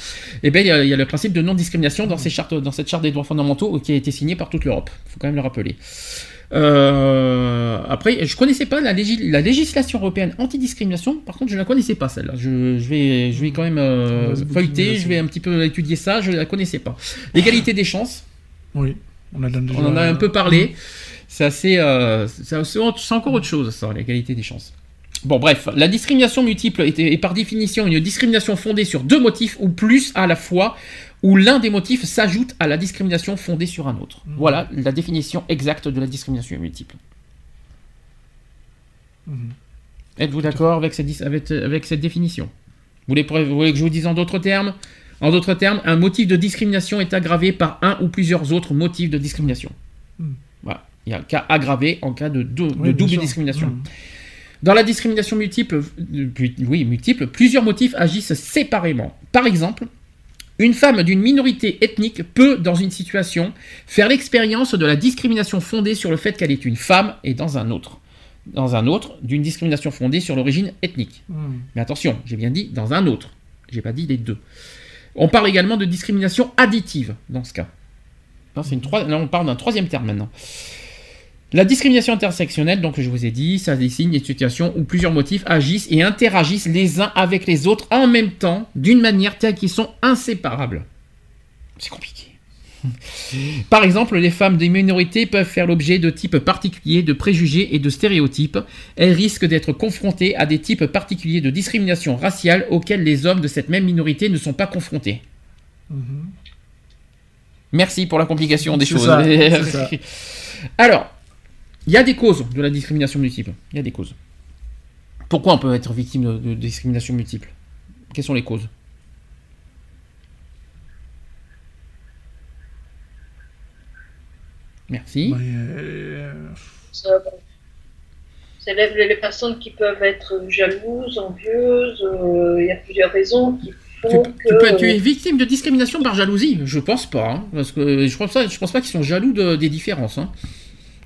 Et bien, il y, a- il y a le principe de non-discrimination dans, ces chartes, dans cette charte des droits fondamentaux qui a été signée par toute l'Europe. Il faut quand même le rappeler. Euh, après, je connaissais pas la, légis- la législation européenne anti-discrimination. Par contre, je la connaissais pas celle-là. Je, je vais, je vais quand même euh, feuilleter. Je vais un petit peu étudier ça. Je la connaissais pas. L'égalité des chances. Oui. On, a déjà- On en a un peu parlé. C'est assez. euh, c'est encore autre chose, ça, l'égalité des chances. Bon, bref, la discrimination multiple est, est par définition une discrimination fondée sur deux motifs ou plus à la fois, où l'un des motifs s'ajoute à la discrimination fondée sur un autre. Mhm. Voilà la définition exacte de la discrimination multiple. Mhm. Êtes-vous d'accord avec cette, dis- avec, avec cette définition? Vous voulez, vous voulez que je vous dise en d'autres termes? En d'autres termes, un motif de discrimination est aggravé par un ou plusieurs autres motifs de discrimination. Hmm. Voilà. Il y a un cas aggravé en cas de, dou- Oui, double discrimination. Mhm. Dans la discrimination multiple, oui, multiple, plusieurs motifs agissent séparément. Par exemple, une femme d'une minorité ethnique peut, dans une situation, faire l'expérience de la discrimination fondée sur le fait qu'elle est une femme et dans un autre. Dans un autre, d'une discrimination fondée sur l'origine ethnique. Mhm. Mais attention, j'ai bien dit dans un autre. J'ai pas dit les deux. On parle également de discrimination additive dans ce cas. Non, on parle d'un troisième terme maintenant. La discrimination intersectionnelle, donc je vous ai dit, ça désigne une situation où plusieurs motifs agissent et interagissent les uns avec les autres en même temps, d'une manière telle qu'ils sont inséparables. C'est compliqué. Par exemple, les femmes des minorités peuvent faire l'objet de types particuliers de préjugés et de stéréotypes. Elles risquent d'être confrontées à des types particuliers de discrimination raciale auxquels les hommes de cette même minorité ne sont pas confrontés. Mhm. Merci pour la complication des choses. ça, c'est ça. Alors, il y a des causes de la discrimination multiple. Il y a des causes. Pourquoi on peut être victime de, de discrimination multiple? Quelles sont les causes? Merci. Ouais, euh, Ça, bon. C'est les, personnes qui peuvent être jalouses, envieuses. euh, Il y a plusieurs raisons qui Tu, font tu que. peux- tu es victime de discrimination par jalousie? Je pense pas, hein, parce que je pense pas, je pense pas qu'ils sont jaloux de- des différences. hein.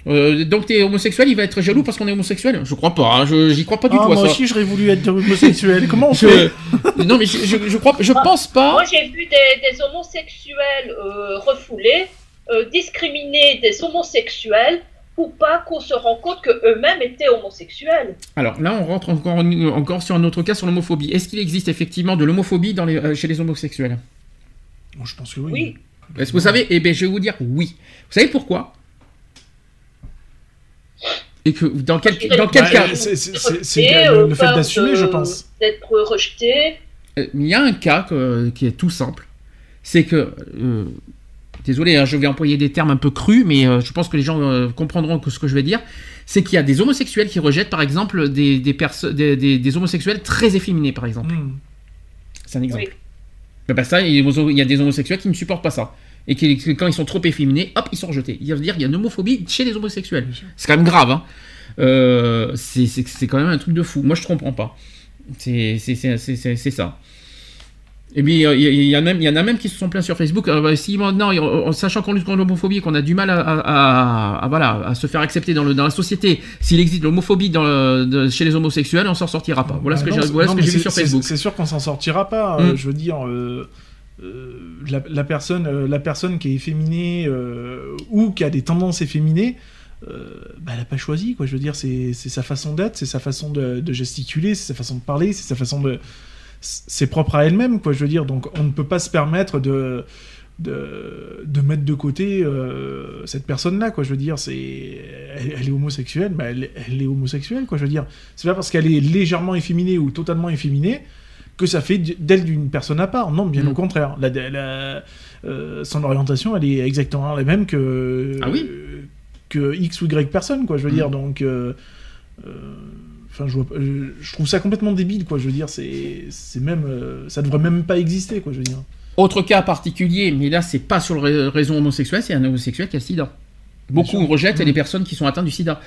Euh, donc t'es homosexuel, il va être jaloux parce qu'on est homosexuel? Je crois pas, hein, je j'y crois pas du Ah, tout à moi ça. aussi, j'aurais voulu être homosexuel. Comment on fait? Je- non mais je, je, je crois, je pense pas. Moi, j'ai vu des, des homosexuels euh, refoulés, euh, discriminer des homosexuels pour pas qu'on se rende compte qu'eux-mêmes étaient homosexuels. Alors là, on rentre encore, encore sur un autre cas sur l'homophobie. Est-ce qu'il existe effectivement de l'homophobie dans les- euh, chez les homosexuels? Bon, Je pense que oui. Oui. Est-ce que vous savez? Eh bien, je vais vous dire oui. Vous savez pourquoi? Et que dans quel, dans quel Bah, cas? euh, c'est- le, euh, le fait peur d'assumer, je pense. D'être rejeté. Euh, Il y a un cas que- qui est tout simple. C'est que. euh, désolé, hein, je vais employer des termes un peu crus, mais euh, je pense que les gens euh, comprendront que ce que je vais dire. C'est qu'il y a des homosexuels qui rejettent, par exemple, des, des, perso- des, des- des homosexuels très efféminés, par exemple. Mhm. C'est un exemple. Oui. Bah, ça, il y a des homosexuels qui ne supportent pas ça. Et qui, quand ils sont trop efféminés, hop, ils sont rejetés. Il veut dire qu'il y a une homophobie chez les homosexuels. C'est quand même grave. Hein. Euh, c'est quand même un truc de fou. Moi, je ne comprends pas. C'est ça. Et puis, il y, a même, il y en a même qui se sont plaints sur Facebook. Euh, bah, si maintenant, sachant qu'on lutte contre l'homophobie, qu'on a du mal à, voilà, à se faire accepter dans, le, dans la société, s'il existe l'homophobie chez les homosexuels, on s'en sortira pas. Voilà ce que j'ai vu sur Facebook. C'est sûr qu'on s'en sortira pas. Hein. Mm. je veux dire, euh, euh, la, personne, la personne qui est efféminée ou qui a des tendances efféminées, bah, elle n'a pas choisi. Quoi. Je veux dire, c'est sa façon d'être, c'est sa façon de, de gesticuler, c'est sa façon de parler, c'est sa façon de c'est propre à elle-même, quoi, je veux dire. Donc, on ne peut pas se permettre de, de, mettre de côté euh, cette personne-là, quoi. Je veux dire, c'est, elle, est homosexuelle, mais elle, est homosexuelle, quoi. Je veux dire, c'est pas parce qu'elle est légèrement efféminée ou totalement efféminée que ça fait d'elle d'une personne à part. Non, bien mm. au contraire. La, euh, son orientation, elle est exactement la même que, ah oui que X ou Y personne, quoi. Je veux mm. dire, donc. Euh, je, trouve ça complètement débile, quoi. Je veux dire, c'est, même, euh, ça devrait même pas exister, quoi. Je veux dire. Autre cas particulier, mais là, c'est pas sur le raison homosexuelle, c'est un homosexuel qui a le sida. Beaucoup rejettent les mmh. personnes qui sont atteintes du sida.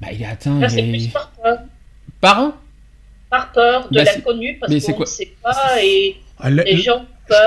Bah, il est atteint. Là, c'est plus par peur. Par Par peur de bah, l'inconnu, parce qu'on ne sait pas et ah, les gens.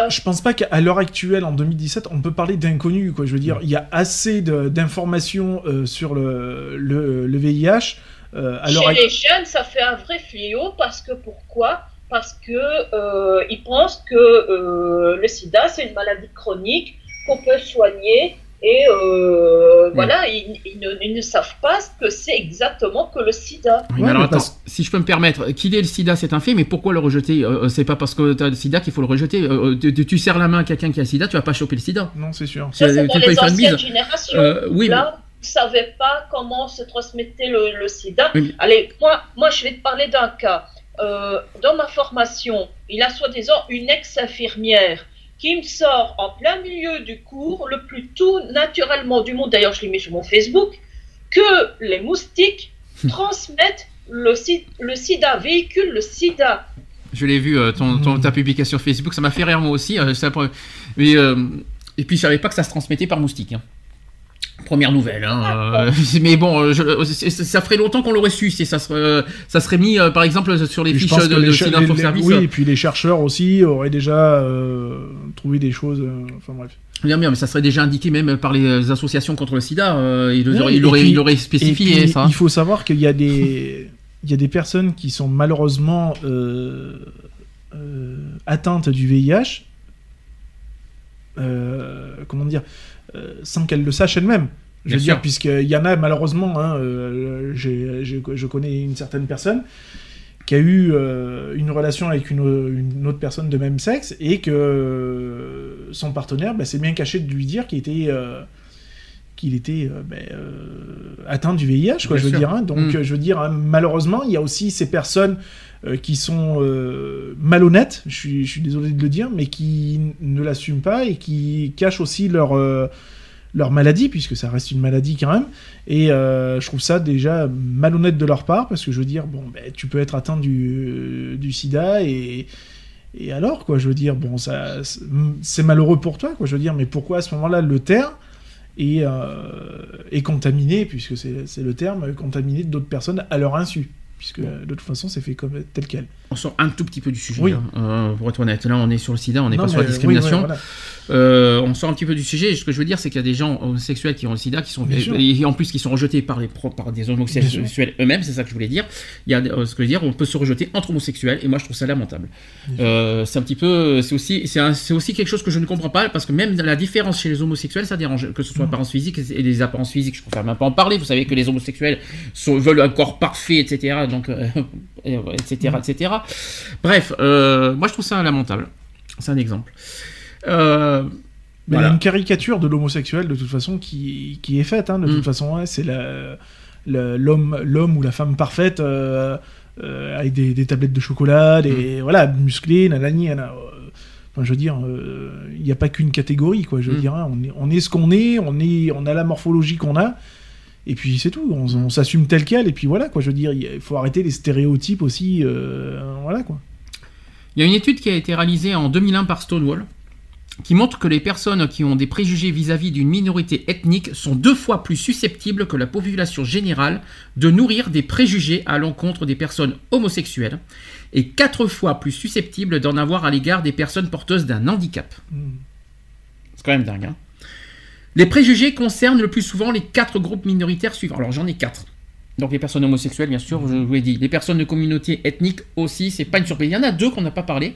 Je pense pas qu'à l'heure actuelle, en 2017, on peut parler d'inconnu. Quoi. Je veux dire, il y a assez d'informations euh, sur le, le, le VIH euh, Chez les jeunes, ça fait un vrai fléau parce que pourquoi? Parce que euh, ils pensent que euh, le SIDA c'est une maladie chronique qu'on peut soigner et mm. voilà, ils, ne, savent pas ce que c'est exactement que le sida. alors attends, si je peux me permettre, qu'il ait le sida, c'est un fait, mais pourquoi le rejeter? C'est pas parce que tu as le sida qu'il faut le rejeter. Tu, tu, serres la main à quelqu'un qui a le sida, tu vas pas choper le sida. Non, c'est sûr. Ça, c'est dans les anciennes générations. oui, savait pas comment se transmettait le, sida. Allez, moi, moi, je vais te parler d'un cas. Euh, dans ma formation, il a soi-disant une ex-infirmière qui me sort en plein milieu du cours, le plus tout naturellement du monde, d'ailleurs je l'ai mis sur mon Facebook, que les moustiques transmettent le, le sida, véhiculent le sida. Je l'ai vu, euh, ton, ton, ta publication Facebook, ça m'a fait rire moi aussi. Euh, mais, et puis je savais pas que ça se transmettait par moustique. Hein. Première nouvelle, hein, euh, mais bon, euh, euh, ça ferait longtemps qu'on l'aurait su si ça serait, ça serait mis, par exemple, sur les fiches de, de Service. Oui, et puis les chercheurs aussi auraient déjà trouvé des choses. enfin bref. Bien, bien, mais ça serait déjà indiqué même par les associations contre le SIDA. il, aurait, il, aurait, spécifié ça. Il faut savoir qu'il y a des, il y a des personnes qui sont malheureusement atteintes du VIH. comment dire euh, sans qu'elle le sache elle-même. Je veux dire, puisqu'il y en a malheureusement, hein, euh, je connais une certaine personne qui a eu euh, une relation avec une, autre personne de même sexe et que son partenaire bah, s'est bien caché de lui dire qu'il était, qu'il était ben, atteint du VIH, quoi, je veux dire. Hein. Donc, mm. je veux dire, hein, malheureusement, il y a aussi ces personnes qui sont malhonnêtes, je suis, je suis, désolé de le dire, mais qui ne l'assument pas et qui cachent aussi leur leur maladie, puisque ça reste une maladie quand même. Et euh, je trouve ça déjà malhonnête de leur part, parce que je veux dire, bon, ben, tu peux être atteint du, du sida et, et alors, quoi, je veux dire, bon, ça, c'est malheureux pour toi, quoi, je veux dire, mais pourquoi à ce moment-là le terre est, euh, est contaminé, puisque c'est le terme, contaminé d'autres personnes à leur insu puisque de toute façon c'est fait comme tel quel. On sort un tout petit peu du sujet, hein, euh, pour être honnête. Là on est sur le sida, on n'est pas sur la discrimination. Euh, on sort un petit peu du sujet. Ce que je veux dire, c'est qu'il y a des gens homosexuels qui ont le sida, qui sont et, en plus qui sont rejetés par les par des homosexuels eux-mêmes. C'est ça que je voulais dire. Il y a euh, ce que je veux dire, on peut se rejeter entre homosexuels, et moi je trouve ça lamentable. Euh, c'est un petit peu, c'est aussi, c'est aussi quelque chose que je ne comprends pas parce que même la différence chez les homosexuels, ça dérange, que ce soit mm. apparence physique et les apparences physiques. Je préfère même pas en parler. Vous savez que les homosexuels veulent un corps parfait, etc. Donc, etc., etc. Bref, moi je trouve ça lamentable. C'est un exemple. Euh, mais il y a une caricature de l'homosexuel de toute façon qui, qui est faite. Hein, de toute mm. façon, c'est l'homme l'homme ou la femme parfaite euh, euh, avec des, des, tablettes de chocolat, et mm. voilà, musclé, nanani, Enfin, je veux dire, il n'y a pas qu'une catégorie, quoi. Je veux mm. dire, hein, on, est, on est ce qu'on est, on est, on a la morphologie qu'on a. Et puis c'est tout, on, s'assume tel quel, et puis voilà, quoi. Je veux dire, il faut arrêter les stéréotypes aussi, voilà, quoi. Il y a une étude qui a été réalisée en 2001 par Stonewall qui montre que les personnes qui ont des préjugés vis-à-vis d'une minorité ethnique sont deux fois plus susceptibles que la population générale de nourrir des préjugés à l'encontre des personnes homosexuelles et quatre fois plus susceptibles d'en avoir à l'égard des personnes porteuses d'un handicap. C'est quand même dingue. Hein les préjugés concernent le plus souvent les quatre groupes minoritaires suivants. Alors j'en ai quatre. Donc les personnes homosexuelles, bien sûr, je vous l'ai dit. Les personnes de communauté ethnique aussi, c'est pas une surprise. Il y en a deux qu'on n'a pas parlé.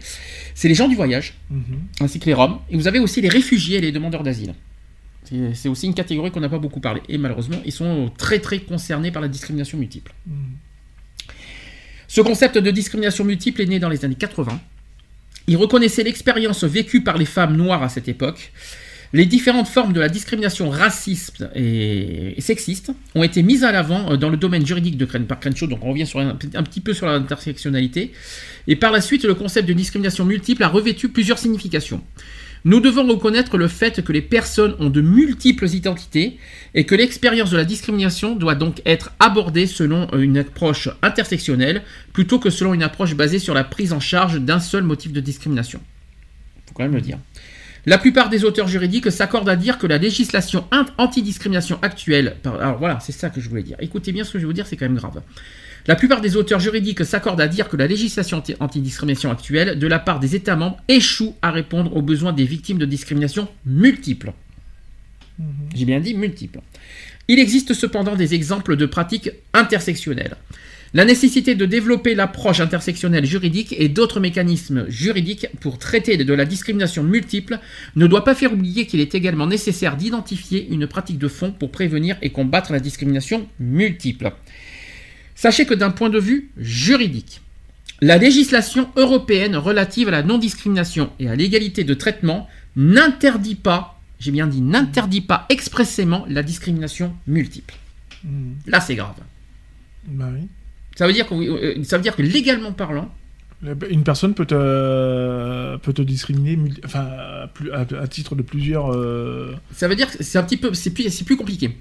C'est les gens du voyage, ainsi que les Roms. Et vous avez aussi les réfugiés et les demandeurs d'asile. C'est- C'est aussi une catégorie qu'on n'a pas beaucoup parlé. Et malheureusement, ils sont très très concernés par la discrimination multiple. Ce concept de discrimination multiple est né dans les années 80. Il reconnaissait l'expérience vécue par les femmes noires à cette époque. Les différentes formes de la discrimination raciste et sexiste ont été mises à l'avant euh, dans le domaine juridique de Cren- par Crenshaw, donc on revient un, un petit peu sur l'intersectionnalité. Et par la suite, le concept de discrimination multiple a revêtu plusieurs significations. Nous devons reconnaître le fait que les personnes ont de multiples identités et que l'expérience de la discrimination doit donc être abordée selon euh, une approche intersectionnelle plutôt que selon une approche basée sur la prise en charge d'un seul motif de discrimination. Faut quand même le dire. La plupart des auteurs juridiques s'accordent à dire que la législation anti-discrimination actuelle. Alors voilà, c'est ça que je voulais dire. Écoutez bien ce que je vais vous dire, c'est quand même grave. La plupart des auteurs juridiques s'accordent à dire que la législation anti- anti-discrimination actuelle, de la part des États membres, échoue à répondre aux besoins des victimes de discrimination multiples. J'ai bien dit multiples. Il existe cependant des exemples de pratiques intersectionnelles. La nécessité de développer l'approche intersectionnelle juridique et d'autres mécanismes juridiques pour traiter de la discrimination multiple ne doit pas faire oublier qu'il est également nécessaire d'identifier une pratique de fond pour prévenir et combattre la discrimination multiple. Sachez que d'un point de vue juridique, la législation européenne relative à la non-discrimination et à l'égalité de traitement n'interdit pas, j'ai bien dit n'interdit pas expressément la discrimination multiple. Mhm. Là, c'est grave. Bah oui. Ça veut dire que, euh, ça veut dire que légalement parlant, La- Une personne peut te, peut te discriminer enfin, à, titre de plusieurs. euh, ça veut dire que c'est un petit peu, c'est plus, compliqué.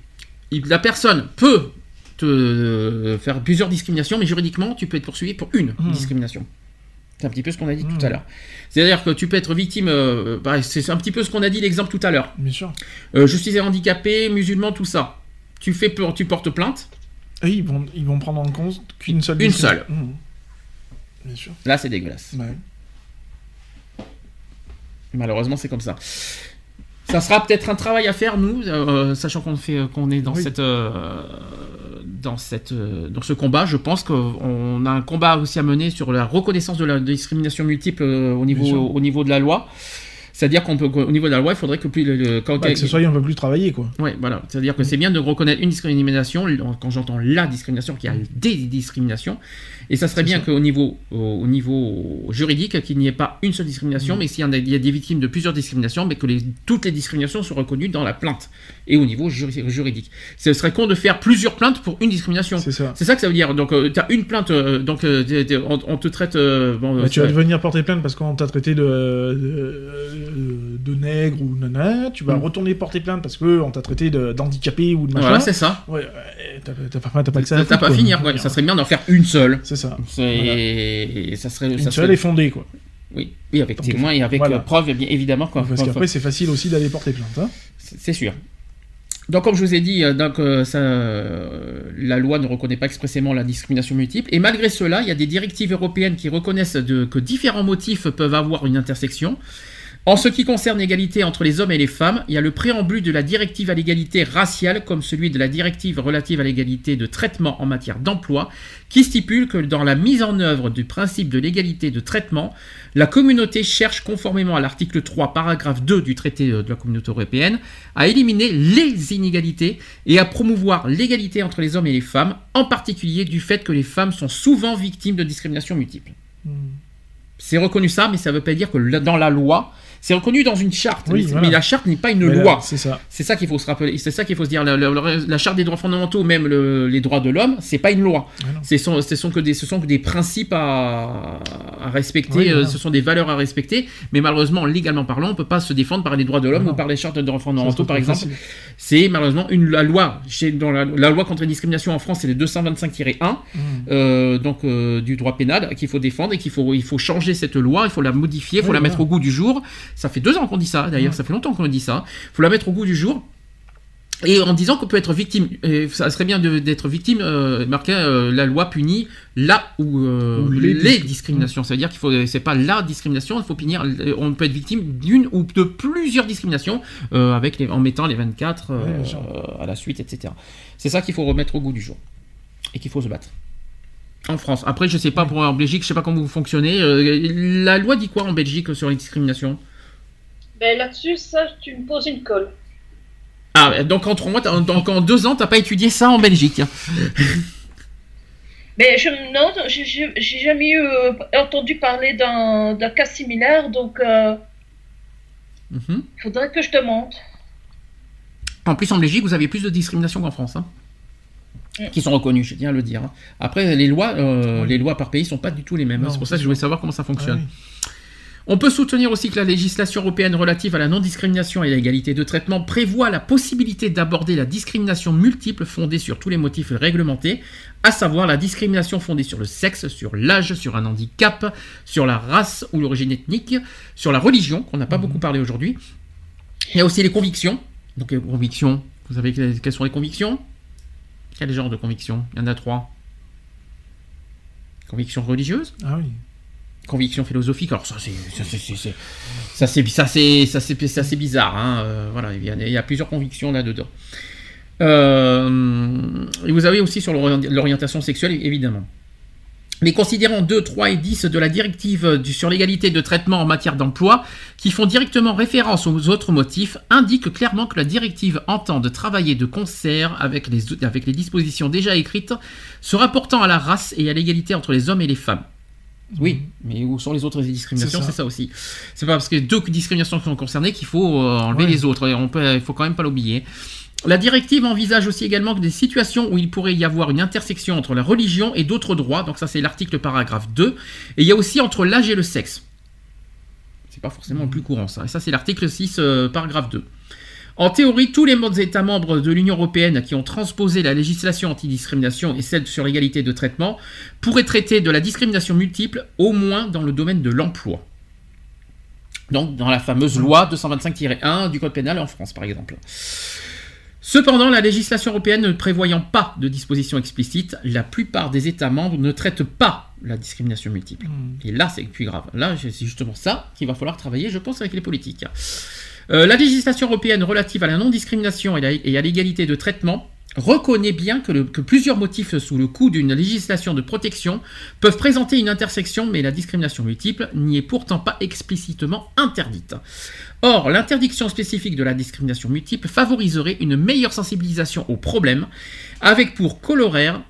La personne peut te euh, faire plusieurs discriminations, mais juridiquement, tu peux être poursuivi pour une Mhm. discrimination. C'est un petit peu ce qu'on a dit tout à l'heure. C'est-à-dire que tu peux être victime, euh, pareil, c'est un petit peu ce qu'on a dit l'exemple tout à l'heure. Bien sûr. Euh, je suis handicapé, musulman, tout ça. Tu fais tu portes plainte. Et ils vont, ils vont prendre en compte qu'une seule. Une seule. Mhm. Bien sûr. Là, c'est dégueulasse. Ouais. Malheureusement, c'est comme ça. Ça sera peut-être un travail à faire, nous, euh, sachant qu'on fait, qu'on est dans Oui. cette, euh, dans cette, euh, dans ce combat. Je pense qu'on a un combat aussi à mener sur la reconnaissance de la discrimination multiple au niveau, au niveau de la loi. C'est-à-dire qu'on peut, qu'au niveau de la loi, il faudrait que plus le, le- quand Bah, que ce soit, on ne peut plus travailler, quoi. Ouais, voilà. C'est-à-dire que c'est bien de reconnaître une discrimination, quand j'entends la discrimination, qu'il y a des discriminations. Et ça serait bien qu'au niveau, au, au niveau juridique, qu'il n'y ait pas une seule discrimination, Mm. mais s'il y, y a des victimes de plusieurs discriminations, mais que les, toutes les discriminations soient reconnues dans la plainte et au niveau juri- juridique. Ce serait con de faire plusieurs plaintes pour une discrimination. C'est ça. C'est ça que ça veut dire. Donc, tu as une plainte, euh, donc euh, on, on te traite. euh, bon, Bah, euh, tu vas c'est- venir porter plainte parce qu'on t'a traité de, de, de nègre ou nana. Tu vas Mm. retourner porter plainte parce qu'on t'a traité d'handicapé ou de machin. Voilà, c'est ça. Ouais, ouais, t'as pas, pas que ça T'as pas quoi. fini. quoi. Ça serait bien d'en faire une seule. C'est ça. C'est- Ça serait. Une ça seule serait- est fondée, quoi. Oui, oui, avec Donc, témoins et avec voilà. euh, bien évidemment. Quoi. Parce qu'après, c'est facile aussi d'aller porter plainte. Hein. C'est sûr. Donc, comme je vous ai dit, euh, donc, euh, ça, euh, la loi ne reconnaît pas expressément la discrimination multiple. Et malgré cela, il y a des directives européennes qui reconnaissent de- que différents motifs peuvent avoir une intersection. En ce qui concerne l'égalité entre les hommes et les femmes, il y a le préambule de la directive à l'égalité raciale, comme celui de la directive relative à l'égalité de traitement en matière d'emploi, qui stipule que dans la mise en œuvre du principe de l'égalité de traitement, la communauté cherche, conformément à l'article 3, paragraphe 2 du traité euh, de la communauté européenne, à éliminer les inégalités et à promouvoir l'égalité entre les hommes et les femmes, en particulier du fait que les femmes sont souvent victimes de discrimination multiple. Mm. C'est reconnu ça, mais ça ne veut pas dire que dans la loi, C'est reconnu dans une charte, Oui, mais, voilà. mais la charte n'est pas une Mais loi. C'est ça. C'est ça qu'il faut se rappeler. C'est ça qu'il faut se dire. La, la- la charte des droits fondamentaux, même le- les droits de l'homme, c'est pas une loi. Ah. Ce sont, ce sont que des, ce sont que des principes à, à respecter. Oui, euh, voilà. Ce sont des valeurs à respecter. Mais malheureusement, légalement parlant, on peut pas se défendre par les droits de l'homme ou par les chartes des droits fondamentaux, par exemple. C'est malheureusement une la loi. Dans la, la loi contre les discriminations en France, c'est le 225-1 Mmh. euh, donc euh, du droit pénal qu'il faut défendre et qu'il faut il faut changer cette loi, il faut la modifier, il faut Oui, la mettre au goût du jour. Ça fait deux ans qu'on dit ça. D'ailleurs, Ouais. ça fait longtemps qu'on dit ça. Il faut la mettre au goût du jour. Et en disant qu'on peut être victime, et ça serait bien d'être victime, euh, marqué euh, la loi punit là où, euh, Ou les, les discriminations. Ça veut dire qu'il faut, c'est pas la discrimination, il faut punir. euh, On peut être victime d'une ou de plusieurs discriminations avec les, en mettant les 24 euh, Ouais, bien sûr. à la suite, etc. C'est ça qu'il faut remettre au goût du jour et qu'il faut se battre. En France. Après, je sais pas pour en Belgique, je sais pas comment vous fonctionnez. La loi dit quoi en Belgique sur les discriminations? Ben là-dessus, ça, tu me poses une colle. Ah, donc en trois mois, donc en deux ans, t'as pas étudié ça en Belgique. Mais je, non, j'ai- jamais eu, euh, entendu parler d'un cas similaire, donc il Mhm. faudrait que je demande. En plus, en Belgique, vous avez plus de discrimination qu'en France. hein. Mm. Qui sont reconnues, je tiens à le dire. hein. Après, les lois, euh, Oui. les lois par pays sont pas du tout les mêmes. hein. C'est pour ça que je voulais savoir comment ça Ah fonctionne. oui. On peut soutenir aussi que la législation européenne relative à la non-discrimination et à l'égalité de traitement prévoit la possibilité d'aborder la discrimination multiple fondée sur tous les motifs réglementés, à savoir la discrimination fondée sur le sexe, sur l'âge, sur un handicap, sur la race ou l'origine ethnique, sur la religion, qu'on n'a pas Mhm. beaucoup parlé aujourd'hui. Il y a aussi les convictions. Donc les convictions, vous savez que- quelles sont les convictions? Quel genre de convictions? Il y en a trois. Convictions religieuses? Ah oui. Conviction philosophique. Alors ça c'est ça c'est ça c'est ça c'est ça c'est bizarre. hein. Euh, voilà, il y, a, plusieurs convictions là dedans. et vous avez aussi sur l'ori- l'orientation sexuelle évidemment. Les considérants 2, 3 et 10 de la directive du- sur l'égalité de traitement en matière d'emploi, qui font directement référence aux autres motifs, indiquent clairement que la directive entend de travailler de concert avec les, avec les dispositions déjà écrites se rapportant à la race et à l'égalité entre les hommes et les femmes. Oui, mais où sont les autres discriminations? C'est ça. ça. aussi. C'est pas parce que deux discriminations sont concernées qu'il faut euh, enlever Ouais. les autres. Et on peut, il faut quand même pas l'oublier. La directive envisage aussi également que des situations où il pourrait y avoir une intersection entre la religion et d'autres droits. Donc ça c'est l'article paragraphe 2. Et il y a aussi entre l'âge et le sexe. C'est pas forcément le plus courant ça. Et ça c'est l'article 6 euh, paragraphe 2. En théorie, tous les États membres de l'Union européenne qui ont transposé la législation antidiscrimination et celle sur l'égalité de traitement pourraient traiter de la discrimination multiple, au moins dans le domaine de l'emploi. Donc dans la fameuse loi 225-1 du Code pénal en France, par exemple. Cependant, la législation européenne ne prévoyant pas de dispositions explicites, la plupart des États membres ne traitent pas la discrimination multiple. Hmm. Et là, c'est plus grave. Là, c'est justement ça qu'il va falloir travailler, je pense, avec les politiques. Euh, la législation européenne relative à la non-discrimination et, à l'égalité de traitement reconnaît bien que, plusieurs motifs sous le coup d'une législation de protection peuvent présenter une intersection, mais la discrimination multiple n'y est pourtant pas explicitement interdite. Or, l'interdiction spécifique de la discrimination multiple favoriserait une meilleure sensibilisation au problème, avec pour corollaire,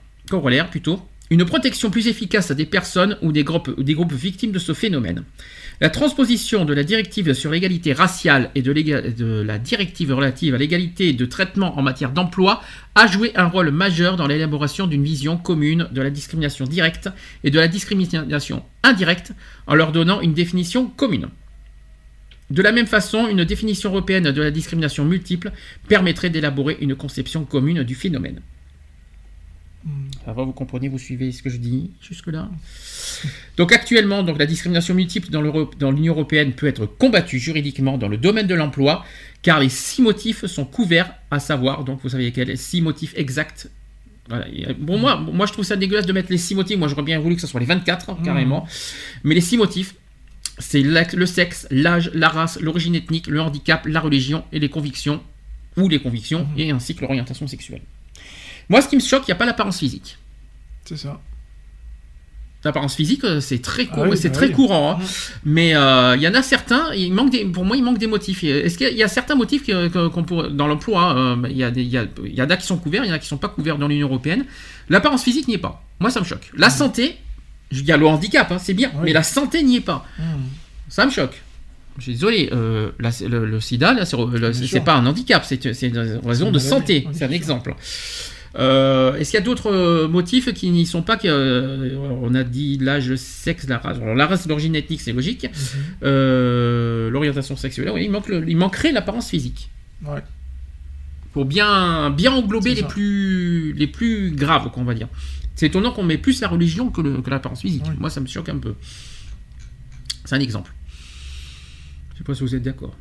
plutôt, une protection plus efficace des personnes ou des groupes victimes de ce phénomène. La transposition de la directive sur l'égalité raciale et de, la directive relative à l'égalité de traitement en matière d'emploi a joué un rôle majeur dans l'élaboration d'une vision commune de la discrimination directe et de la discrimination indirecte en leur donnant une définition commune. De la même façon, une définition européenne de la discrimination multiple permettrait d'élaborer une conception commune du phénomène. Ça va, vous comprenez, vous suivez ce que je dis jusque-là Donc actuellement, donc, la discrimination multiple dans l'Union européenne peut être combattue juridiquement dans le domaine de l'emploi, car les six motifs sont couverts, à savoir, donc vous savez quels, six motifs exacts. Voilà. Bon, moi, moi, je trouve ça dégueulasse de mettre les six motifs. Moi, j'aurais bien voulu que ce soit les 24, hein, carrément. Mais les six motifs, c'est le sexe, l'âge, la race, l'origine ethnique, le handicap, la religion et les convictions, ou les convictions, et ainsi que l'orientation sexuelle. Moi, ce qui me choque, il n'y a pas l'apparence physique. C'est ça. L'apparence physique, euh, c'est très, Ah oui, c'est bah très oui. courant. hein. Mhm. Mais euh, il y en a certains, il manque des, pour moi, il manque des motifs. Est-ce qu'il y a- y certains motifs que- que- qu'on pourrait- dans l'emploi hein, euh, Il y, il y, a- il y en a qui sont couverts, il y en a qui sont pas couverts dans l'Union européenne. L'apparence physique n'y est pas. Moi, ça me choque. La santé, il y a le handicap, hein, c'est bien, Oui. mais la santé n'y est pas. Hmm. Ça me choque. Je suis désolé, euh, le, le sida, là, c'est le- c'est pas un handicap, c'est c'est une raison de santé. C'est un exemple. Euh, Est-ce qu'il y a d'autres euh, motifs qui n'y sont pas que, euh, On a dit l'âge, le sexe, la race. Alors, la race, l'origine ethnique, c'est logique. Mhm. Euh, L'orientation sexuelle, oui, il, manque le- il manquerait l'apparence physique. Ouais. Pour bien, bien englober les plus, les plus graves, qu'on va dire. C'est étonnant qu'on met plus la religion que l'apparence physique. Moi, ça me choque un peu. C'est un exemple. Je sais pas si vous êtes d'accord.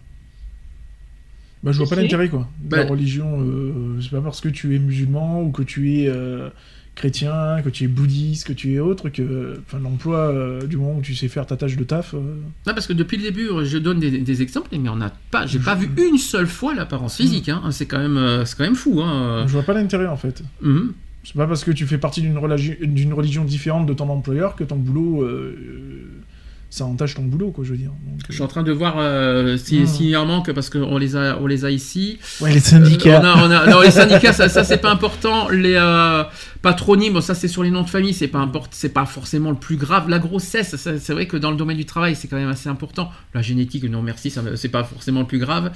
Bah, je vois pas l'intérêt, quoi. De Bah- La religion, euh, c'est pas parce que tu es musulman ou que tu es euh, chrétien, que tu es bouddhiste, que tu es autre, que enfin, l'emploi, euh, du moment où tu sais faire ta tâche de taf, euh, Non, parce que depuis le début, je donne des, des exemples, mais on n'a pas, j'ai pas vu une seule fois l'apparence physique. hein. C'est quand même, quand même fou. Hein. je vois pas l'intérêt, en fait. Mhm. C'est pas parce que tu fais partie d'une religi- religion différente de ton employeur que ton boulot, ça entache ton boulot, quoi, je veux dire. Donc, Je suis en train de voir euh, si- Mhm. s'il y en manque parce qu'on les a, on les a ici. euh, Ouais, les Euh, syndicats. on a- on a- non, les syndicats, ça, ça, c'est pas important. Les euh, patronymes, ça c'est sur les noms de famille, c'est pas import- c'est pas forcément le plus grave. La grossesse, c'est vrai que dans le domaine du travail, c'est quand même assez important. La génétique, non merci, c'est pas forcément le plus grave.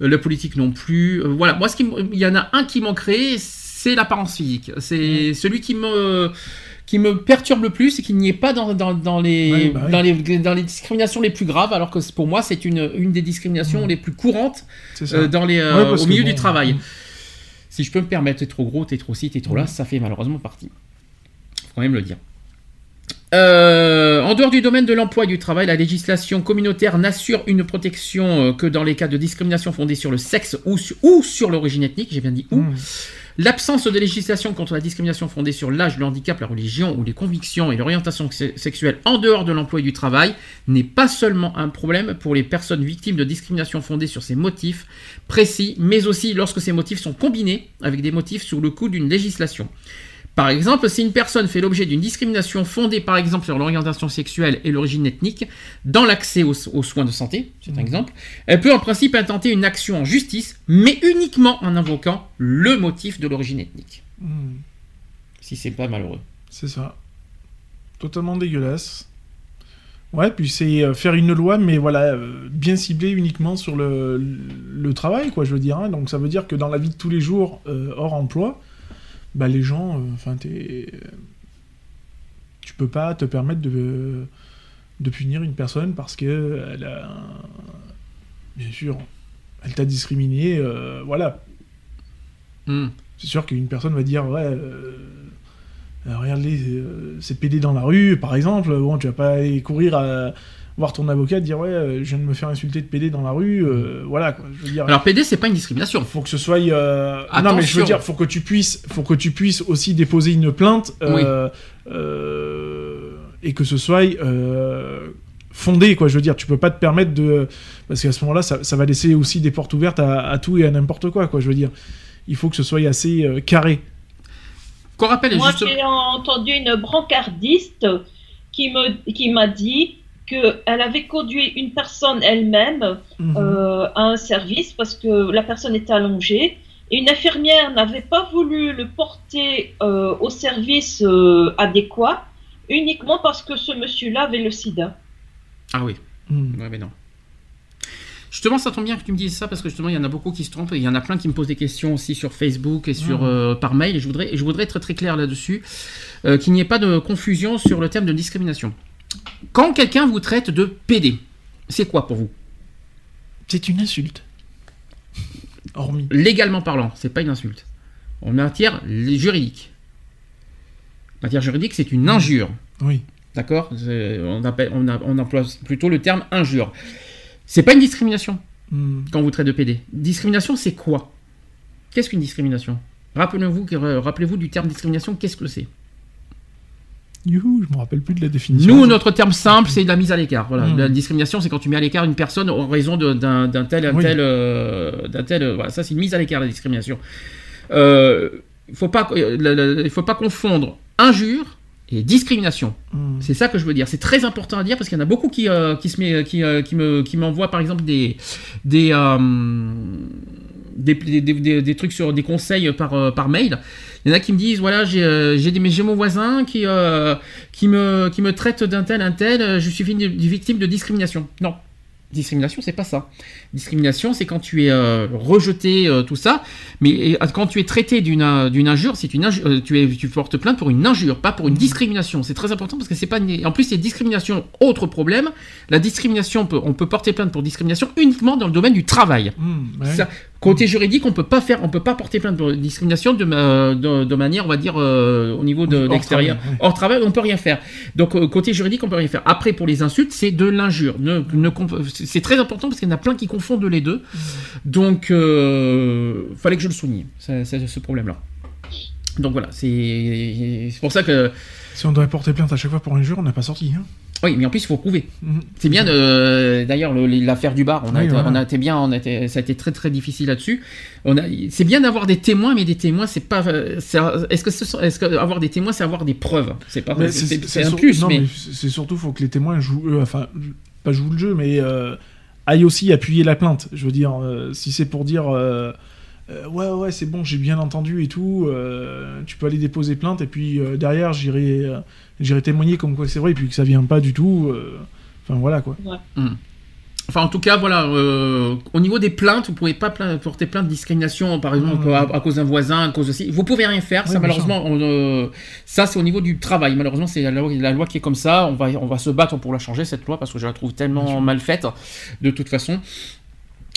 Euh, la politique non plus. Euh, voilà, moi, ce qui, il y en a un qui manquerait, c'est l'apparence physique. C'est celui qui me qui me perturbe le plus et qui n'y est pas dans, dans, dans les, Ouais, bah oui. dans, les, dans les discriminations les plus graves, alors que c'est- pour moi, c'est une, une des discriminations les plus courantes C'est euh, dans les, euh, Ouais, au milieu bon, du travail. Si je peux me permettre, t'es trop gros, t'es trop ci, t'es trop là, ça fait malheureusement partie. Faut quand même le dire. Euh, en dehors du domaine de l'emploi et du travail, la législation communautaire n'assure une protection euh, que dans les cas de discrimination fondée sur le sexe ou sur, ou sur l'origine ethnique, j'ai bien dit ou. L'absence de législation contre la discrimination fondée sur l'âge, le handicap, la religion ou les convictions et l'orientation se- sexuelle en dehors de l'emploi et du travail n'est pas seulement un problème pour les personnes victimes de discrimination fondée sur ces motifs précis, mais aussi lorsque ces motifs sont combinés avec des motifs sous le coup d'une législation. Par exemple, si une personne fait l'objet d'une discrimination fondée par exemple sur l'orientation sexuelle et l'origine ethnique dans l'accès aux, aux soins de santé, c'est un Mhm. exemple, elle peut en principe intenter une action en justice, mais uniquement en invoquant le motif de l'origine ethnique. Mm. Si c'est pas malheureux. C'est ça. Totalement dégueulasse. Ouais, puis c'est euh, faire une loi, mais voilà, euh, bien ciblée uniquement sur le, le travail, quoi, je veux dire. hein. Donc ça veut dire que dans la vie de tous les jours, euh, hors emploi, bah les gens, euh, enfin, t'es... Tu peux pas te permettre de, de punir une personne parce que elle a... Bien sûr, elle t'a discriminé, euh, voilà. Hmm. C'est sûr qu'une personne va dire ouais, euh, euh, regarde les euh, ces PD dans la rue, par exemple. Bon, tu vas pas aller courir à voir ton avocat dire ouais, euh, je viens de me faire insulter de PD dans la rue. euh, voilà quoi. Je veux dire. Alors PD, c'est pas une discrimination. faut que ce soit. euh, Non, mais je veux dire, faut que tu puisses, faut que tu puisses aussi déposer une plainte euh, euh, et que ce soit euh, fondé, quoi. Je veux dire, tu peux pas te permettre de, parce qu'à ce moment-là, ça, ça va laisser aussi des portes ouvertes à, à tout et à n'importe quoi, quoi. Je veux dire, il faut que ce soit assez euh, carré. Qu'on rappelle Moi, justement. j'ai entendu une brancardiste qui me qui m'a dit qu'elle avait conduit une personne elle-même Mhm. euh, à un service parce que la personne était allongée et une infirmière n'avait pas voulu le porter euh, au service euh, adéquat uniquement parce que ce monsieur-là avait le sida. Ah oui. Ouais, mais non. Justement, ça tombe bien que tu me dises ça parce que justement, il y en a beaucoup qui se trompent et il y en a plein qui me posent des questions aussi sur Facebook et sur Mhm. euh, par mail. Et je voudrais, je voudrais être très clair là-dessus, euh, qu'il n'y ait pas de confusion sur le terme de discrimination. Quand quelqu'un vous traite de PD, c'est quoi pour vous C'est une insulte. Hormis. Légalement parlant, c'est pas une insulte. En matière juridique, en matière juridique, c'est une injure. Oui. D'accord? On, emploie plutôt le terme injure. C'est pas une discrimination. Mhm. quand vous traitez de PD. Discrimination, c'est quoi? Qu'est-ce qu'une discrimination? Rappelez-vous rappelez-vous du terme discrimination, qu'est-ce que c'est? Youhou, je me rappelle plus de la définition. Nous, notre terme simple, c'est la mise à l'écart. Voilà. Mm. La discrimination, c'est quand tu mets à l'écart une personne en raison d'un tel, un Oui. tel, euh, d'un tel. euh, voilà, ça, c'est une mise à l'écart, la discrimination. Euh, Il faut pas, euh, il faut pas confondre injure et discrimination. Mhm. C'est ça que je veux dire. C'est très important à dire parce qu'il y en a beaucoup qui, euh, qui, se met, qui, euh, qui me, qui m'envoient par exemple des, des, euh, des, des, des- des trucs sur des conseils par, euh, par mail. Il y en a qui me disent voilà, j'ai, euh, j'ai, mon voisin qui, euh, qui, me, qui me traite d'un tel, un tel, euh, je suis victime de- discrimination. Non. Discrimination, c'est pas ça. Discrimination, c'est quand tu es rejeté, tout ça, mais quand tu es traité d'une d'une injure, c'est une injure, tu es tu portes plainte pour une injure, pas pour une discrimination. C'est très important parce que c'est pas une- en plus c'est discrimination. Autre problème, la discrimination, on peut, on peut porter plainte pour discrimination uniquement dans le domaine du travail. Ouais. Ça, côté juridique, on peut pas faire, on peut pas porter plainte pour discrimination de, ma- de, de manière, on va dire, euh, au niveau de l'extérieur. Hors travail, on peut rien faire. Donc euh, côté juridique, on peut rien faire. Après, pour les insultes, c'est de l'injure. Ne, ne comp- c'est très important parce qu'il y en a plein qui confondent les deux. Donc, euh, fallait que je le souligne, ça- ça- ce problème-là. Donc voilà, c'est c'est pour ça que Si on devait porter plainte à chaque fois pour injure, on n'a pas sorti. Hein. Oui, mais en plus il faut prouver. Mhm. C'est bien de d'ailleurs le- l'affaire du bar, on a, Oui, été, voilà. on a été bien, on a été, ça a été très très difficile là-dessus. C'est bien d'avoir des témoins, mais des témoins, c'est pas, est-ce que ce sont- est-ce que avoir des témoins, c'est avoir des preuves? C'est pas, c'est- un sur- plus, non, mais, c'est c'est surtout faut que les témoins jouent, euh, enfin, pas jouent le jeu, mais euh, aillent aussi appuyer la plainte. Je veux dire, euh, si c'est pour dire euh, ouais ouais c'est bon, j'ai bien entendu et tout, euh, tu peux aller déposer plainte et puis euh, derrière j'irai euh, j'irai témoigner comme quoi c'est vrai et puis que ça vient pas du tout. euh, Enfin voilà quoi. enfin en tout cas voilà, euh, au niveau des plaintes, vous pouvez pas porter plainte de discrimination, par exemple à, à cause d'un voisin, à cause aussi, vous pouvez rien faire. Oui, ça malheureusement, on, euh, ça c'est au niveau du travail. Malheureusement, c'est la, loi- la loi qui est comme ça. On va, on va se battre pour la changer cette loi parce que je la trouve tellement mal faite de toute façon.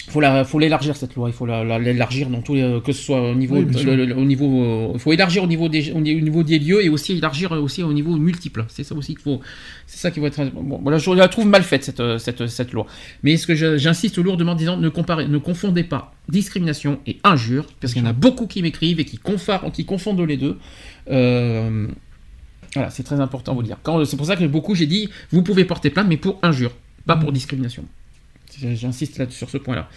Faut la, faut l'élargir cette loi. Il faut la- la- l'élargir dans tous les, que ce soit au niveau, Oui, bien sûr. le- le- au niveau, euh, faut élargir au niveau des, au niveau des lieux et aussi élargir aussi au niveau multiple. C'est ça aussi qu'il faut, c'est ça qui va être. Bon, voilà, je la trouve mal faite cette, cette, cette loi. Mais ce que j'insiste lourdement en disant, ne comparez, ne confondez pas discrimination et injure, parce qu'il y en a beaucoup qui m'écrivent et qui, confondent les deux. Euh, voilà, c'est très important à vous dire. C'est pour ça que beaucoup, j'ai dit, vous pouvez porter plainte, mais pour injure, pas pour discrimination. J'insiste là sur ce point-là.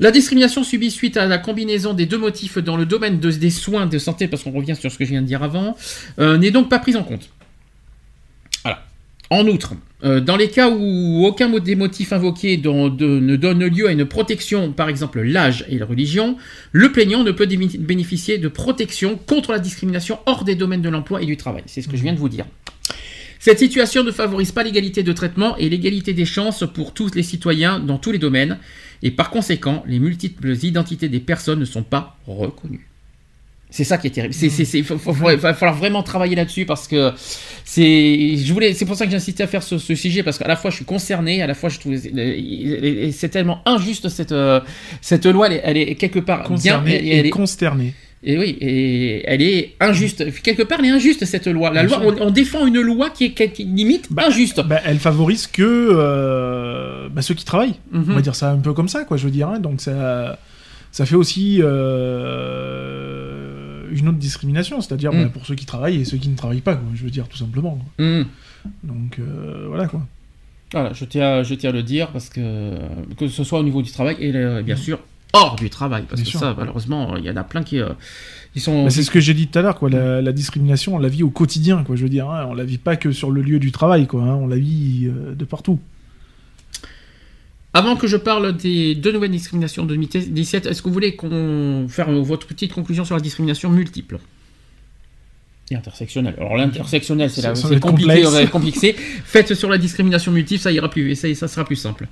La discrimination subie suite à la combinaison des deux motifs dans le domaine de- des soins de santé, parce qu'on revient sur ce que je viens de dire avant, euh, n'est donc pas prise en compte. En outre, euh, dans les cas où aucun des motifs invoqués ne donne lieu à une protection, par exemple l'âge et la religion, le plaignant ne peut bénéficier de protection contre la discrimination hors des domaines de l'emploi et du travail. C'est ce que je viens de vous dire. Cette situation ne favorise pas l'égalité de traitement et l'égalité des chances pour tous les citoyens dans tous les domaines, et par conséquent, les multiples identités des personnes ne sont pas reconnues. C'est ça qui est terrible. Faut- va falloir vraiment travailler là-dessus parce que c'est, je voulais, c'est pour ça que j'ai insisté à faire ce, ce sujet parce qu'à la fois je suis concerné, à la fois je trouve, c'est tellement injuste cette, euh, cette loi, elle est, elle est quelque part Concerné bien, et elle est, consterné. Et oui, et elle est injuste. Quelque part, elle est injuste cette loi. La loi, on, on défend une loi qui est, qui est- limite injuste. Bah, elle favorise que euh, bah, ceux qui travaillent. Mhm. On va dire ça un peu comme ça, quoi, je veux dire. hein. Donc ça, ça fait aussi euh, une autre discrimination, c'est-à-dire Mm. bah, pour ceux qui travaillent et ceux qui ne travaillent pas, quoi, je veux dire, tout simplement. quoi. Mhm. Donc euh, voilà, quoi. Voilà, je tiens, à- je tiens à le dire parce que que ce soit au niveau du travail et bien sûr hors du travail parce Bien que sûr. ça malheureusement il y en a plein qui, euh, qui sont c'est ce que j'ai dit tout à l'heure, quoi. La, la discrimination, on la vit au quotidien, quoi. Je veux dire, hein. on la vit pas que sur le lieu du travail, quoi. hein. On la vit euh, de partout. Avant que je parle des deux nouvelles discriminations de 2017, est-ce que vous voulez qu'on faire votre petite conclusion sur la discrimination multiple? Et intersectionnelle Alors l'intersectionnelle, c'est, compliqué, complexe. compliqué. Faites sur la discrimination multiple, ça ira plus, ça, ça sera plus simple.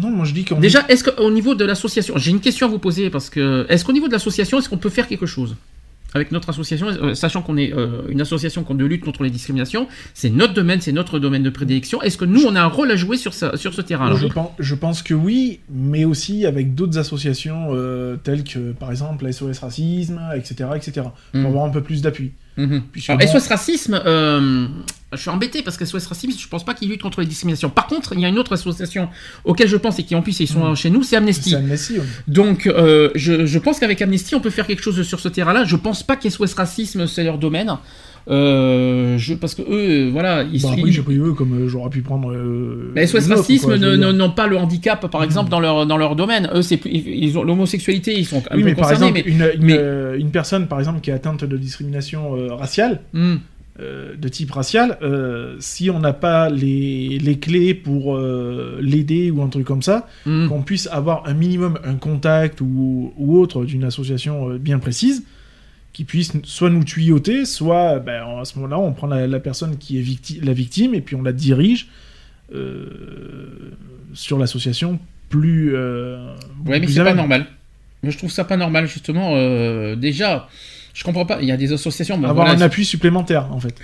Non, moi je dis qu'on. Déjà, est-ce qu'au niveau de l'association, j'ai une question à vous poser parce que est-ce qu'au niveau de l'association, est-ce qu'on peut faire quelque chose avec notre association, euh, sachant qu'on est euh, une association de lutte contre les discriminations, c'est notre domaine, c'est notre domaine de prédilection. Est-ce que nous, on a un rôle à jouer sur, ça, sur ce terrain-là? Je, pense, je pense que oui, mais aussi avec d'autres associations euh, telles que, par exemple, SOS Racisme, etc., etc. Pour Mhm. avoir un peu plus d'appui. Mhm. Alors, SOS Racisme, euh, je suis embêté parce que SOS Racisme, je pense pas qu'ils luttent contre les discriminations. Par contre, il y a une autre association auquel je pense et qui en plus ils sont Mhm. chez nous, c'est Amnesty. C'est Amnesty, oui. Donc, euh, je, je pense qu'avec Amnesty, on peut faire quelque chose sur ce terrain-là. Je pense pas qu'SOS Racisme, c'est leur domaine. Euh, je, parce que eux, euh, voilà, ils, Bah, ils- après, j'ai pris eux comme euh, j'aurais pu prendre. Euh, mais SOS Racisme n'ont pas le handicap, par exemple, dans leur, dans leur domaine. Eux, c'est plus- ils ont l'homosexualité, ils sont un Oui, peu mais par exemple, mais, une, une, mais- une personne, par exemple, qui est atteinte de discrimination raciale, Hmm. de type racial, si on n'a pas les, les clés pour l'aider ou un truc comme ça, Hmm. qu'on puisse avoir un minimum un contact ou, ou autre d'une association bien précise, qui puisse soit nous tuyauter, soit ben, à ce moment-là, on prend la, la personne qui est la victime et puis on la dirige sur l'association plus. ouais, mais c'est pas normal. Je trouve ça pas normal, justement. déjà, je comprends pas. Il y a des associations. Avoir un appui supplémentaire, en fait.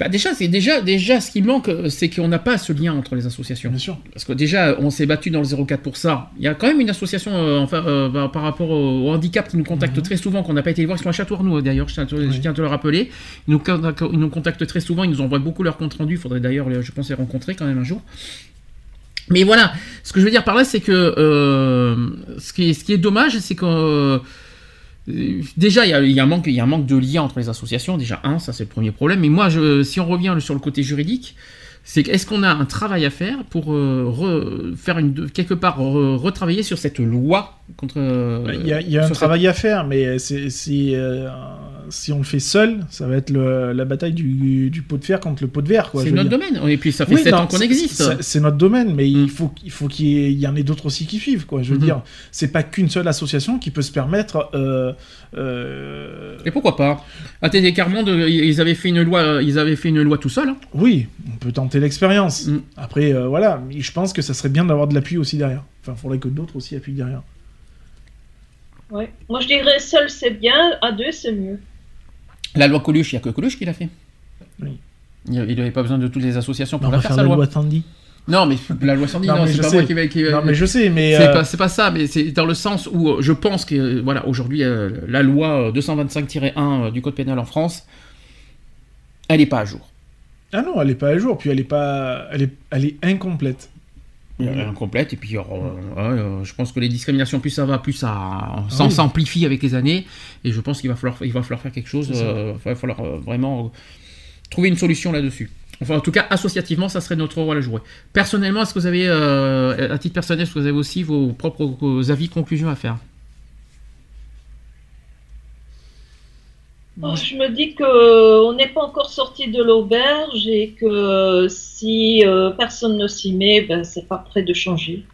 Bah déjà, c'est déjà, déjà ce qui manque, c'est qu'on n'a pas ce lien entre les associations. Bien sûr. Parce que déjà, on s'est battu dans le 04 pour ça. Il y a quand même une association euh, enfin, euh, bah, par rapport au, handicap qui nous contacte mhm. très souvent, qu'on n'a pas été voir. Ils sont à Châteauroux d'ailleurs, je, tiens à te le rappeler. Ils nous, ils nous contactent très souvent, ils nous envoient beaucoup leurs comptes rendus. Il faudrait d'ailleurs, je pense, les rencontrer quand même un jour. Mais voilà, ce que je veux dire par là, c'est que euh, ce, qui est, ce qui est dommage, c'est que Déjà, il y, a, un manque, il y a un manque de lien entre les associations. Déjà, un, ça c'est le premier problème. Mais moi, je, si on revient sur le côté juridique, c'est est-ce qu'on a un travail à faire pour euh, faire une, quelque part retravailler sur cette loi contre. Il y a, un travail à faire, mais c'est euh, si on le fait seul, ça va être la bataille du, pot de fer contre le pot de verre. C'est notre domaine. Et puis ça fait 7 ans qu'on existe. C'est notre domaine, mais il mm. faut, il faut qu'il y, en ait d'autres aussi qui suivent. Quoi. Je veux mm-hmm. dire, c'est pas qu'une seule association qui peut se permettre. Euh, euh, Et pourquoi pas? ATD Carmonde, ils avaient fait une loi, ils avaient fait une loi tout seul. Hein. Oui, on peut tenter l'expérience. Mm. Après, euh, voilà, je pense que ça serait bien d'avoir de l'appui aussi derrière. Enfin, il faudrait que d'autres aussi appuient derrière. Ouais. Moi, je dirais seul c'est bien, à deux c'est mieux. La loi Coluche, il n'y a que Coluche qui l'a fait. Oui. Il n'avait pas besoin de toutes les associations pour la faire, sa loi. loi Tandy. Non, mais la loi Sandy, non, c'est pas moi qui va. Non, mais je sais, mais. C'est euh, pas, ça, mais c'est dans le sens où euh, je pense que, euh, voilà, aujourd'hui, la loi 225-1 du Code pénal en France, elle n'est pas à jour. Ah non, elle n'est pas à jour, puis elle est pas. Elle est, elle est incomplète. Elle est incomplète, et puis je pense que les discriminations, plus ça va, plus ça ah s'amplifie avec les années, et je pense qu'il va falloir, il va falloir faire quelque chose, il va falloir vraiment trouver une solution là-dessus. Enfin, en tout cas, associativement, ça serait notre rôle à jouer. Personnellement, est-ce que vous avez, euh, à titre personnel, est-ce que vous avez aussi vos propres avis, conclusions à faire? Je me dis qu'on n'est pas encore sorti de l'auberge et que si euh, personne ne s'y met, ben, c'est pas prêt de changer.